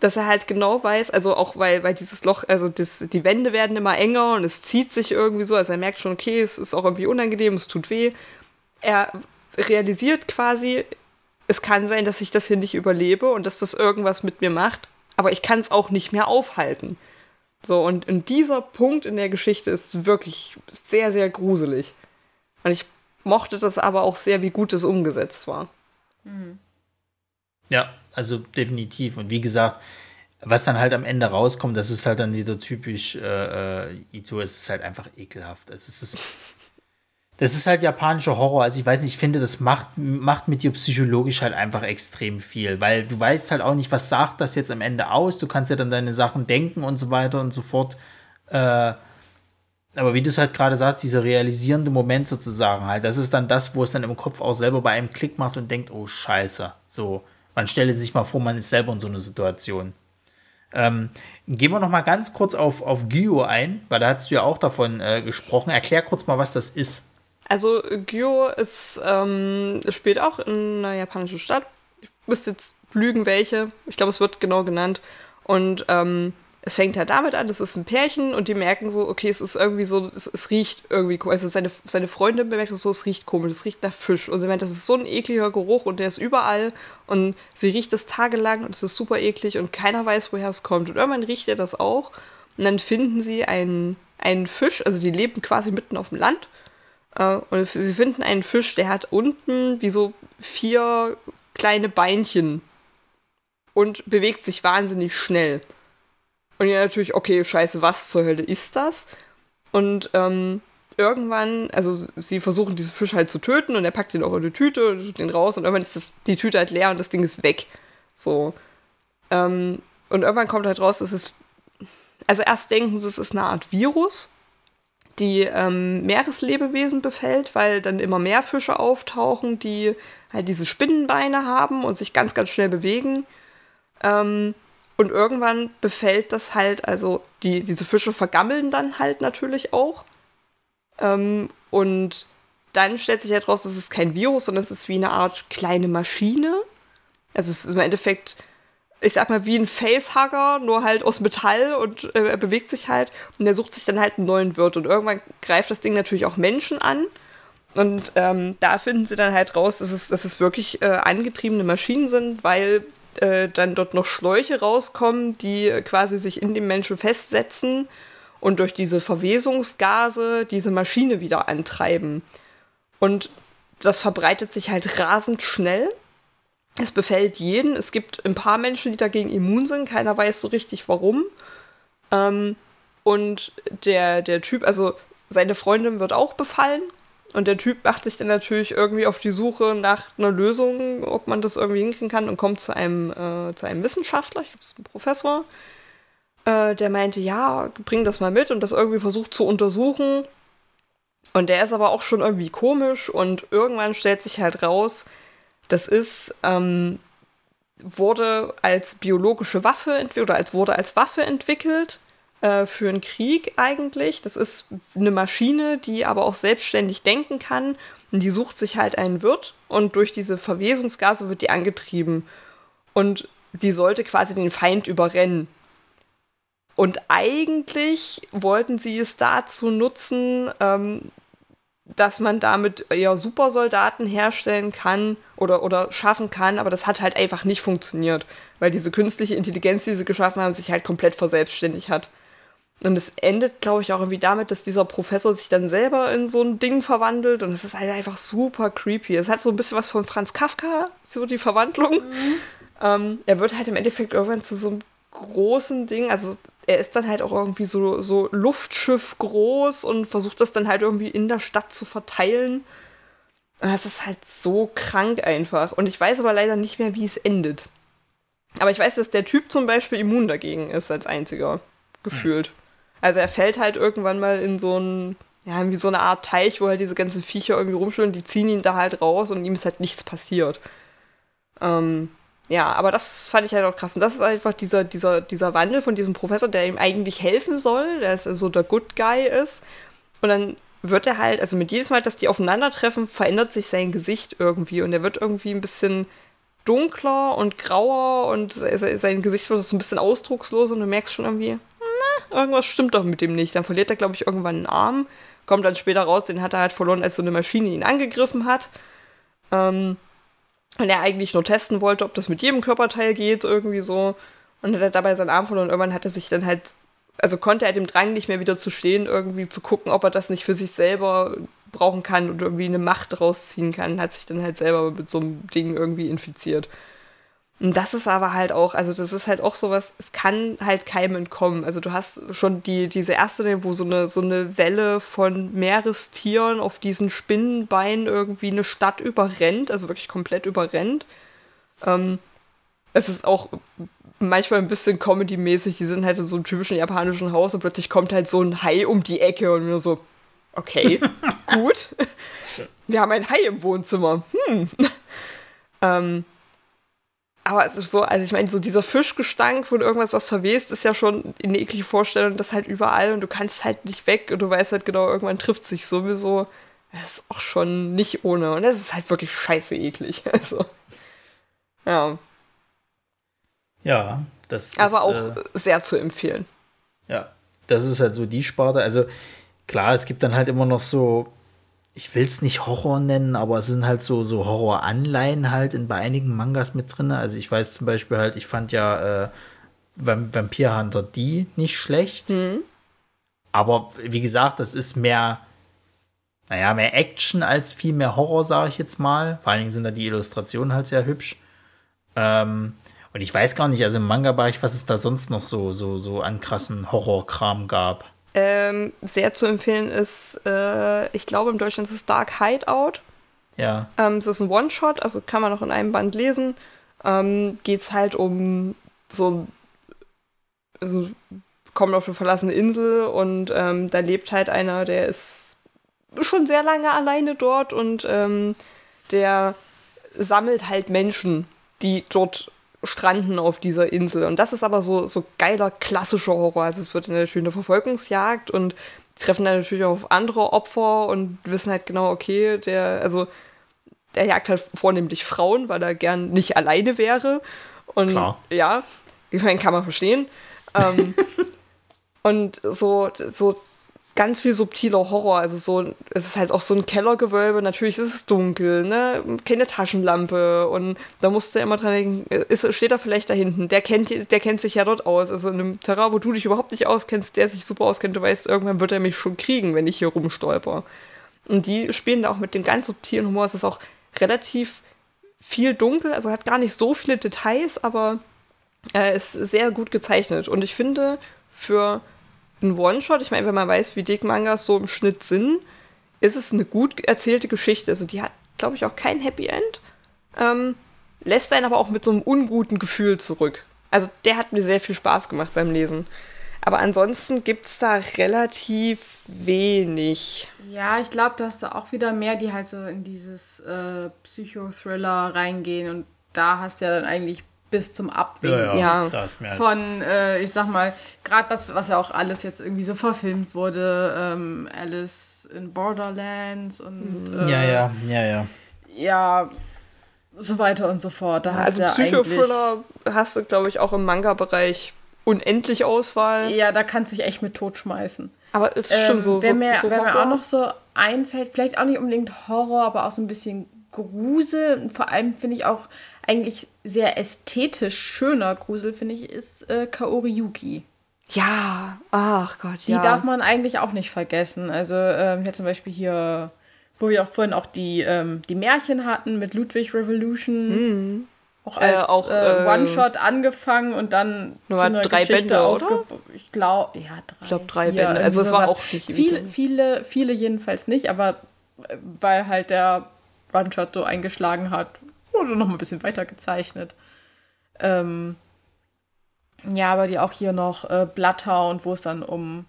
dass er halt genau weiß, also auch weil, weil dieses Loch, also das, die Wände werden immer enger und es zieht sich irgendwie so, also er merkt schon, okay, es ist auch irgendwie unangenehm, es tut weh. Er realisiert quasi, es kann sein, dass ich das hier nicht überlebe und dass das irgendwas mit mir macht, aber ich kann es auch nicht mehr aufhalten. So, und, und dieser Punkt in der Geschichte ist wirklich sehr, sehr gruselig. Und ich mochte das aber auch sehr, wie gut es umgesetzt war. Ja, also definitiv. Und wie gesagt, was dann halt am Ende rauskommt, das ist halt dann wieder typisch äh, äh, Ito. Es ist halt einfach ekelhaft. Es ist, das ist halt japanischer Horror. Also ich weiß nicht, ich finde, das macht, macht mit dir psychologisch halt einfach extrem viel, weil du weißt halt auch nicht, was sagt das jetzt am Ende aus. Du kannst ja dann deine Sachen denken und so weiter und so fort. Äh, aber wie du es halt gerade sagst, dieser realisierende Moment sozusagen halt, das ist dann das, wo es dann im Kopf auch selber bei einem Klick macht und denkt, oh Scheiße, so, man stelle sich mal vor, man ist selber in so einer Situation. Ähm, gehen wir noch mal ganz kurz auf, auf Gyo ein, weil da hast du ja auch davon äh, gesprochen. Erklär kurz mal, was das ist. Also Gyo ist, ähm, spielt auch in einer japanischen Stadt. Ich müsste jetzt lügen, welche. Ich glaube, es wird genau genannt. Und ähm, es fängt halt damit an, es ist ein Pärchen und die merken so, okay, es ist irgendwie so, es, es riecht irgendwie komisch. Also seine, seine Freundin bemerkt so, es riecht komisch, es riecht nach Fisch. Und sie meint, das ist so ein ekliger Geruch und der ist überall. Und sie riecht es tagelang und es ist super eklig und keiner weiß, woher es kommt. Und irgendwann riecht er das auch. Und dann finden sie einen, einen Fisch, also die leben quasi mitten auf dem Land. Äh, und sie finden einen Fisch, der hat unten wie so vier kleine Beinchen und bewegt sich wahnsinnig schnell. Und ja, natürlich, okay, scheiße, was zur Hölle ist das? Und ähm, irgendwann, also sie versuchen diese Fisch halt zu töten und er packt den auch in eine Tüte und tut den raus und irgendwann ist das, die Tüte halt leer und das Ding ist weg. So. Ähm, und irgendwann kommt halt raus, dass es. Also erst denken sie, es ist eine Art Virus, die ähm, Meereslebewesen befällt, weil dann immer mehr Fische auftauchen, die halt diese Spinnenbeine haben und sich ganz, ganz schnell bewegen. Ähm, und irgendwann befällt das halt, also die, diese Fische vergammeln dann halt natürlich auch. Ähm, und dann stellt sich halt raus, es ist kein Virus, sondern es ist wie eine Art kleine Maschine. Also es ist im Endeffekt, ich sag mal, wie ein Facehugger, nur halt aus Metall und äh, er bewegt sich halt. Und er sucht sich dann halt einen neuen Wirt. Und irgendwann greift das Ding natürlich auch Menschen an. Und ähm, da finden sie dann halt raus, dass es, dass es wirklich äh, angetriebene Maschinen sind, weil äh, dann dort noch Schläuche rauskommen, die quasi sich in dem Menschen festsetzen und durch diese Verwesungsgase diese Maschine wieder antreiben. Und das verbreitet sich halt rasend schnell. Es befällt jeden. Es gibt ein paar Menschen, die dagegen immun sind. Keiner weiß so richtig warum. Ähm, und der, der Typ, also seine Freundin wird auch befallen. Und der Typ macht sich dann natürlich irgendwie auf die Suche nach einer Lösung, ob man das irgendwie hinkriegen kann und kommt zu einem, äh, zu einem Wissenschaftler, ich glaube, es ist ein Professor, äh, der meinte, ja, bring das mal mit und das irgendwie versucht zu untersuchen. Und der ist aber auch schon irgendwie komisch und irgendwann stellt sich halt raus, das ist, ähm, wurde als biologische Waffe entwickelt oder als wurde als Waffe entwickelt äh, für einen Krieg eigentlich. Das ist eine Maschine, die aber auch selbstständig denken kann. Und die sucht sich halt einen Wirt und durch diese Verwesungsgase wird die angetrieben. Und die sollte quasi den Feind überrennen. Und eigentlich wollten sie es dazu nutzen, ähm, dass man damit eher Supersoldaten herstellen kann oder, oder schaffen kann, aber das hat halt einfach nicht funktioniert, weil diese künstliche Intelligenz, die sie geschaffen haben, sich halt komplett verselbstständigt hat. Und es endet, glaube ich, auch irgendwie damit, dass dieser Professor sich dann selber in so ein Ding verwandelt und es ist halt einfach super creepy. Es hat so ein bisschen was von Franz Kafka, so die Verwandlung. Mhm. Ähm, er wird halt im Endeffekt irgendwann zu so einem großen Ding, also er ist dann halt auch irgendwie so, so Luftschiff groß und versucht das dann halt irgendwie in der Stadt zu verteilen. Und das ist halt so krank einfach. Und ich weiß aber leider nicht mehr, wie es endet. Aber ich weiß, dass der Typ zum Beispiel immun dagegen ist als einziger. Gefühlt. Also er fällt halt irgendwann mal in so ein, ja, wie so eine Art Teich, wo halt diese ganzen Viecher irgendwie rumschwimmen, die ziehen ihn da halt raus und ihm ist halt nichts passiert. Ähm, ja, aber das fand ich halt auch krass. Und das ist einfach dieser, dieser, dieser Wandel von diesem Professor, der ihm eigentlich helfen soll, der so der Good Guy ist. Und dann wird er halt, also mit jedes Mal, dass die aufeinandertreffen, verändert sich sein Gesicht irgendwie und er wird irgendwie ein bisschen dunkler und grauer und sein Gesicht wird so ein bisschen ausdruckslos und du merkst schon irgendwie, irgendwas stimmt doch mit dem nicht. Dann verliert er, glaube ich, irgendwann einen Arm. Kommt dann später raus, den hat er halt verloren, als so eine Maschine ihn angegriffen hat. Ähm, und er eigentlich nur testen wollte, ob das mit jedem Körperteil geht, irgendwie so. Und hat er dabei seinen Arm verloren. Irgendwann hat er sich dann halt, also konnte er dem Drang nicht mehr wieder zu stehen, irgendwie zu gucken, ob er das nicht für sich selber brauchen kann und irgendwie eine Macht rausziehen kann. Hat sich dann halt selber mit so einem Ding irgendwie infiziert. Und das ist aber halt auch, also das ist halt auch sowas, es kann halt keinem entkommen. Also du hast schon die, diese erste, wo so eine, so eine Welle von Meerestieren auf diesen Spinnenbeinen irgendwie eine Stadt überrennt, also wirklich komplett überrennt. Ähm, es ist auch manchmal ein bisschen Comedy-mäßig, die sind halt in so einem typischen japanischen Haus und plötzlich kommt halt so ein Hai um die Ecke und nur so, okay, gut. Wir haben ein Hai im Wohnzimmer. Hm. ähm, aber so, also ich meine, so dieser Fischgestank von irgendwas, was verwest, ist ja schon eine eklige Vorstellung, das halt überall und du kannst halt nicht weg und du weißt halt genau, irgendwann trifft sich sowieso. Das ist auch schon nicht ohne und das ist halt wirklich scheiße eklig. Also, ja. Ja, das Aber ist, auch äh, sehr zu empfehlen. Ja, das ist halt so die Sparte. Also, klar, es gibt dann halt immer noch so ich will es nicht Horror nennen, aber es sind halt so, so Horror-Anleihen halt in, bei einigen Mangas mit drin. Also ich weiß zum Beispiel halt, ich fand ja äh, Vampir Hunter D nicht schlecht. Mhm. Aber wie gesagt, das ist mehr, naja, mehr Action als viel mehr Horror, sage ich jetzt mal. Vor allen Dingen sind da die Illustrationen halt sehr hübsch. Ähm, und ich weiß gar nicht, also im Manga-Bereich, was es da sonst noch so, so, so an krassen Horrorkram gab. Ähm, sehr zu empfehlen ist, äh, ich glaube, im Deutschland ist es Dark Hideout. Ja. Ähm, es ist ein One-Shot, also kann man noch in einem Band lesen. Ähm, Geht es halt um so, also kommt auf eine verlassene Insel und ähm, da lebt halt einer, der ist schon sehr lange alleine dort und ähm, der sammelt halt Menschen, die dort stranden auf dieser Insel. Und das ist aber so, so geiler klassischer Horror. Also es wird natürlich eine Verfolgungsjagd und treffen dann natürlich auch auf andere Opfer und wissen halt genau, okay, der, also der jagt halt vornehmlich Frauen, weil er gern nicht alleine wäre. Und Klar. ja, ich meine, kann man verstehen. Ähm, und so, so ganz viel subtiler Horror. Also so, es ist halt auch so ein Kellergewölbe. Natürlich ist es dunkel, ne? Keine Taschenlampe. Und da musst du immer dran denken, ist, steht er vielleicht da hinten? Der kennt, der kennt sich ja dort aus. Also in einem Terrain, wo du dich überhaupt nicht auskennst, der sich super auskennt, du weißt, irgendwann wird er mich schon kriegen, wenn ich hier rumstolper. Und die spielen da auch mit dem ganz subtilen Humor. Es ist auch relativ viel dunkel, also hat gar nicht so viele Details, aber äh, ist sehr gut gezeichnet. Und ich finde, für ein One-Shot, ich meine, wenn man weiß, wie dick Mangas so im Schnitt sind, ist es eine gut erzählte Geschichte. Also die hat, glaube ich, auch kein Happy End. Ähm, lässt einen aber auch mit so einem unguten Gefühl zurück. Also der hat mir sehr viel Spaß gemacht beim Lesen. Aber ansonsten gibt es da relativ wenig. Ja, ich glaube, da hast du auch wieder mehr, die halt so in dieses äh, Psychothriller reingehen und da hast du ja dann eigentlich bis zum Abwägen Ja. Da ist mehr als von, äh, ich sag mal, gerade das, was ja auch alles jetzt irgendwie so verfilmt wurde, ähm, Alice in Borderlands und äh, ja, ja, ja, ja. ja, so weiter und so fort. Da hast Also ja Psychothriller hast du, glaube ich, auch im Manga-Bereich unendlich Auswahl. ja, da kannst du dich echt mit tot schmeißen. Aber es ist Ähm, schon so, wer so, mir, so wer mir Horror. auch noch so einfällt, vielleicht auch nicht unbedingt Horror, aber auch so ein bisschen Grusel. Und vor allem finde ich auch eigentlich sehr ästhetisch schöner Grusel, finde ich, ist äh, Kaori Yuki. Ja, ach Gott, Die ja. darf man eigentlich auch nicht vergessen. Also ähm, hier zum Beispiel hier, wo wir auch vorhin auch die, ähm, die Märchen hatten mit Ludwig Revolution. Auch Äh, als auch, äh, äh, One-Shot angefangen und dann Nur drei Bände, oder? Ich glaube, ja, drei. Ich glaube, drei vier, Bände. Also es war auch nicht Viele, ewig. viele, viele jedenfalls nicht, aber äh, weil halt der One-Shot so eingeschlagen hat, wurde noch mal ein bisschen weiter gezeichnet. Ähm, ja, aber die auch hier noch äh, Bloodhound, wo es dann um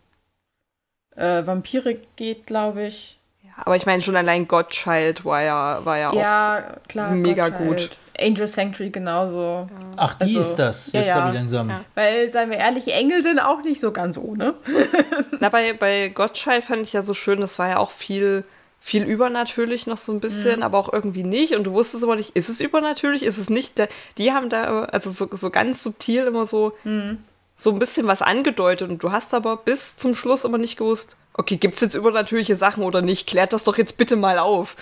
äh, Vampire geht, glaube ich. Aber ich meine, schon allein Godchild war ja, war ja, auch. Ja, klar. mega Godchild. gut. Angel Sanctuary genauso. Ach, die Also, ist das. ja, Jetzt ja. habe ich langsam. Ja. Weil, seien wir ehrlich, Engel sind auch nicht so ganz ohne. Na, bei, bei Gottschalk fand ich ja so schön, das war ja auch viel, viel übernatürlich noch so ein bisschen, Mhm. aber auch irgendwie nicht. Und du wusstest immer nicht, ist es übernatürlich, ist es nicht? Die haben da, also so, so ganz subtil immer so, Mhm. so ein bisschen was angedeutet. Und du hast aber bis zum Schluss immer nicht gewusst, okay, gibt es jetzt übernatürliche Sachen oder nicht? Klärt das doch jetzt bitte mal auf.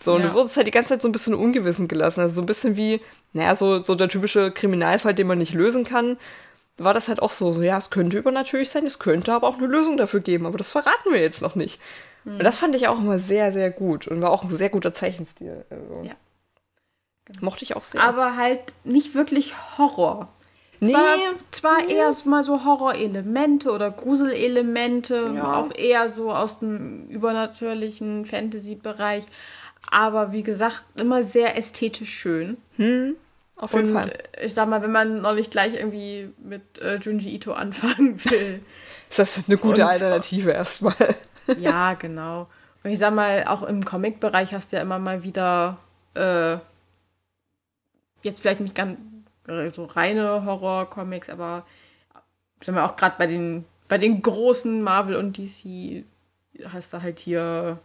So, und Ja. du wurdest halt die ganze Zeit so ein bisschen ungewissen gelassen. Also so ein bisschen wie, naja, so, so der typische Kriminalfall, den man nicht lösen kann. War das halt auch so, so, ja, es könnte übernatürlich sein, es könnte aber auch eine Lösung dafür geben, aber das verraten wir jetzt noch nicht. Und das fand ich auch immer sehr, sehr gut und war auch ein sehr guter Zeichenstil. Also, Ja. Mochte ich auch sehr. Aber halt nicht wirklich Horror. nee, Zwar, zwar eher so mal so Horrorelemente oder Gruselelemente, Ja. auch eher so aus dem übernatürlichen Fantasy-Bereich. Aber wie gesagt, immer sehr ästhetisch schön. auf jeden Und Fall. ich sag mal, wenn man noch nicht gleich irgendwie mit äh, Junji Ito anfangen will. Ist das eine gute Alternative erstmal? Ja, genau. Und ich sag mal, auch im Comic-Bereich hast du ja immer mal wieder äh, jetzt vielleicht nicht ganz äh, so reine Horror-Comics, aber sag mal, auch gerade bei den, bei den großen Marvel und DC hast du halt hier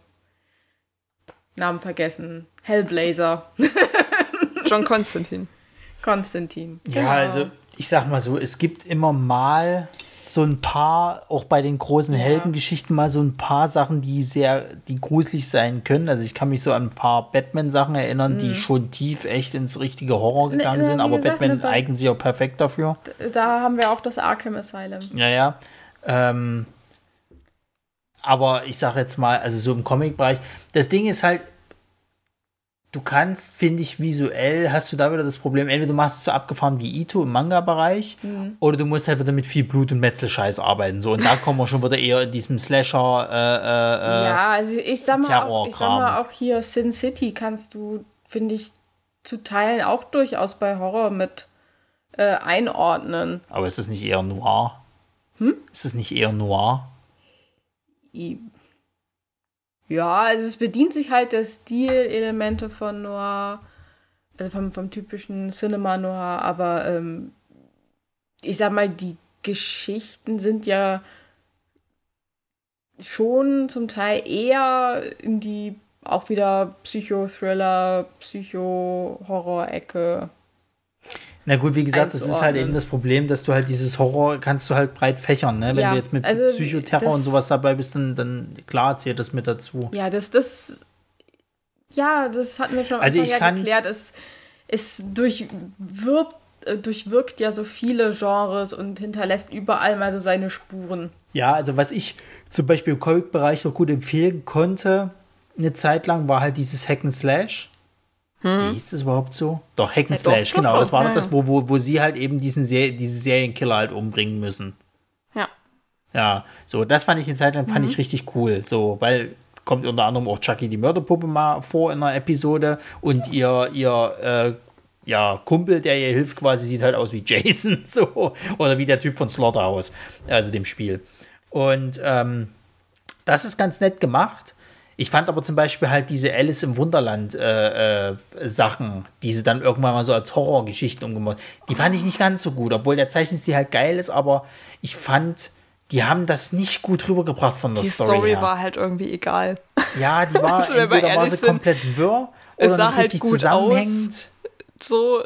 Namen vergessen. Hellblazer, John Constantine. Konstantin. Ja, also ich sag mal so, es gibt immer mal so ein paar, auch bei den großen Heldengeschichten mal so ein paar Sachen, die sehr, die gruselig sein können. Also ich kann mich so an ein paar Batman-Sachen erinnern, die schon tief echt ins richtige Horror Ne, gegangen ne, sind, wie aber gesagt, Batman ne, eignet sich auch perfekt dafür. Da haben wir auch das Arkham Asylum. Ja, ja. Ähm, aber ich sage jetzt mal, also so im Comic-Bereich, das Ding ist halt, du kannst, finde ich, visuell hast du da wieder das Problem, entweder du machst es so abgefahren wie Ito im Manga-Bereich Mhm. oder du musst halt wieder mit viel Blut und Metzelscheiß arbeiten. So, und da kommen wir schon wieder eher in diesem Slasher, äh, äh, äh, ja, also ich sag, mal auch, ich sag mal auch hier Sin City kannst du, finde ich, zu Teilen auch durchaus bei Horror mit äh, einordnen. aber ist das nicht eher noir? Hm? Ist das nicht eher noir? Ja, also es bedient sich halt der Stilelemente von Noir, also vom, vom typischen Cinema Noir, aber ähm, ich sag mal, die Geschichten sind ja schon zum Teil eher in die auch wieder Psychothriller, Psycho-Horror-Ecke. Na gut, wie gesagt, das ist halt eben das Problem, dass du halt dieses Horror kannst du halt breit fächern, ne? Wenn Ja, du jetzt mit also Psychoterror und sowas dabei bist, dann, dann klar zählt das mit dazu. Ja, das, das, ja, das hatten wir schon am Also Anfang ich ja kann- geklärt. Es, es durchwirkt, äh, durchwirkt ja so viele Genres und hinterlässt überall mal so seine Spuren. Ja, also was ich zum Beispiel im Comic-Bereich noch gut empfehlen konnte, eine Zeit lang, war halt dieses Hack and Slash. Wie hieß das überhaupt so? Doch, Hack and Ja, genau. doch, Das war ja, doch das, wo, wo, wo sie halt eben diesen Ser diese Serienkiller halt umbringen müssen. Ja. Ja, so, das fand ich eine Zeit lang, fand Mhm. ich richtig cool. So, weil kommt unter anderem auch Chucky die Mörderpuppe mal vor in einer Episode und ihr, ihr, äh, ja, Kumpel, der ihr hilft, quasi sieht halt aus wie Jason, so. Oder wie der Typ von Slaughterhouse, also dem Spiel. Und ähm, das ist ganz nett gemacht. Ich fand aber zum Beispiel halt diese Alice im Wunderland äh, äh, Sachen, die sie dann irgendwann mal so als Horrorgeschichten umgemacht, die fand ich nicht ganz so gut, obwohl der Zeichenstil halt geil ist, aber ich fand, die haben das nicht gut rübergebracht von der Die Story, Story her. war halt irgendwie egal. ja, die war Also, entweder war sie sind, komplett wirr es oder sah nicht halt richtig zusammenhängend. So,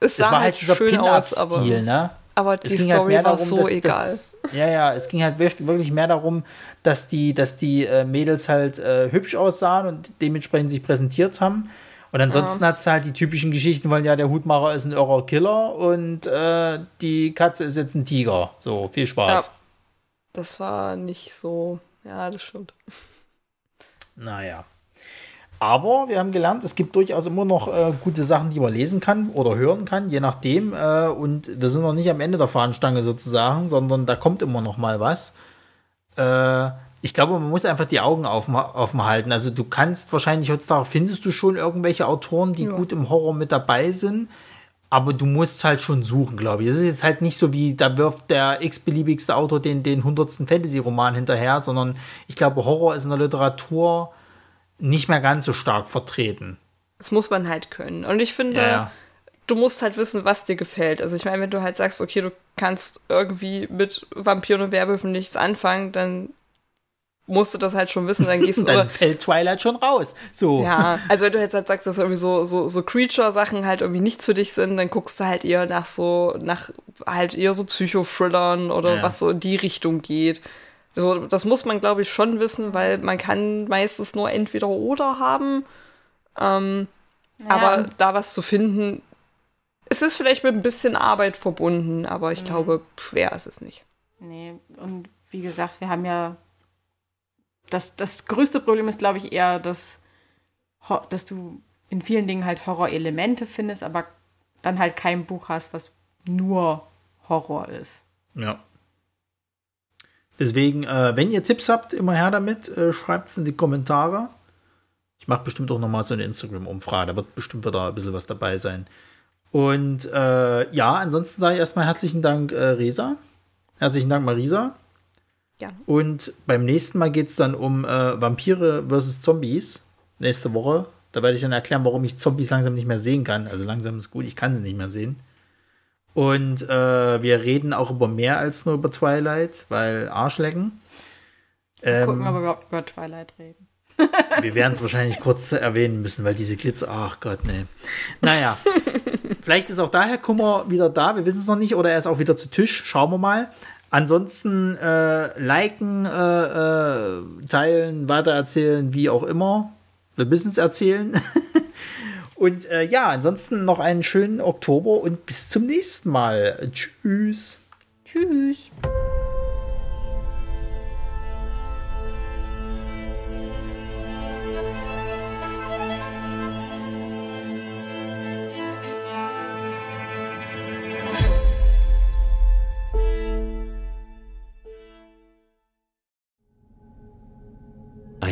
es Es sah war halt halt dieser schön aus, aber, ne? aber Es die halt Story mehr war darum, so dass, egal. Dass, ja, ja, es ging halt wirklich mehr darum, dass die, dass die äh, Mädels halt äh, hübsch aussahen und dementsprechend sich präsentiert haben. Und ansonsten hat's halt die typischen Geschichten, weil ja der Hutmacher ist ein irrer Killer und äh, die Katze ist jetzt ein Tiger. So, viel Spaß. Ja. Das war nicht so, ja, das stimmt. Naja. Aber wir haben gelernt, es gibt durchaus immer noch äh, gute Sachen, die man lesen kann oder hören kann, je nachdem. Äh, und wir sind noch nicht am Ende der Fahnenstange sozusagen, sondern da kommt immer noch mal was. Äh, ich glaube, man muss einfach die Augen offen, offen halten. Also du kannst wahrscheinlich heutzutage, findest du schon irgendwelche Autoren, die Ja. gut im Horror mit dabei sind. Aber du musst halt schon suchen, glaube ich. Es ist jetzt halt nicht so wie, da wirft der x-beliebigste Autor den, den 100. Fantasy-Roman hinterher, sondern ich glaube, Horror ist in der Literatur nicht mehr ganz so stark vertreten. Das muss man halt können. Und ich finde, Ja, ja. Du musst halt wissen, was dir gefällt. Also ich meine, wenn du halt sagst, okay, du kannst irgendwie mit Vampiren und Werwölfen nichts anfangen, dann musst du das halt schon wissen. Dann gehst du Dann oder, fällt Twilight schon raus. So. Ja, also wenn du jetzt halt sagst, dass irgendwie so, so, so Creature-Sachen halt irgendwie nichts für dich sind, dann guckst du halt eher nach so, nach halt eher so Psycho-Thrillern oder Ja. was so in die Richtung geht. So, das muss man, glaube ich, schon wissen, weil man kann meistens nur entweder oder haben. Ähm, aber und- da was zu finden, es ist vielleicht mit ein bisschen Arbeit verbunden, aber Mhm. ich glaube, schwer ist es nicht. Nee, und wie gesagt, wir haben ja. Das, das größte Problem ist, glaube ich, eher, dass, dass du in vielen Dingen halt Horrorelemente findest, aber dann halt kein Buch hast, was nur Horror ist. Ja. Deswegen, äh, wenn ihr Tipps habt, immer her damit. Äh, Schreibt es in die Kommentare. Ich mache bestimmt auch nochmal so eine Instagram-Umfrage. Da wird bestimmt wieder ein bisschen was dabei sein. Und äh, ja, ansonsten sage ich erstmal herzlichen Dank, äh, Resa. Herzlichen Dank, Marisa. Gerne. Und beim nächsten Mal geht es dann um äh, Vampire versus Zombies. Nächste Woche. Da werde ich dann erklären, warum ich Zombies langsam nicht mehr sehen kann. Also langsam ist gut, ich kann sie nicht mehr sehen. Und äh, wir reden auch über mehr als nur über Twilight, weil Arschlecken. Mal gucken, Ähm, ob wir überhaupt über Twilight reden. wir werden es wahrscheinlich kurz erwähnen müssen, weil diese Glitzer, ach Gott, nee. Naja, vielleicht ist auch daher Kummer wieder da, wir wissen es noch nicht, oder er ist auch wieder zu Tisch, schauen wir mal. Ansonsten äh, liken, äh, äh, teilen, weitererzählen, wie auch immer. Wir müssen es erzählen. und äh, ja, ansonsten noch einen schönen Oktober und bis zum nächsten Mal. Tschüss. Tschüss.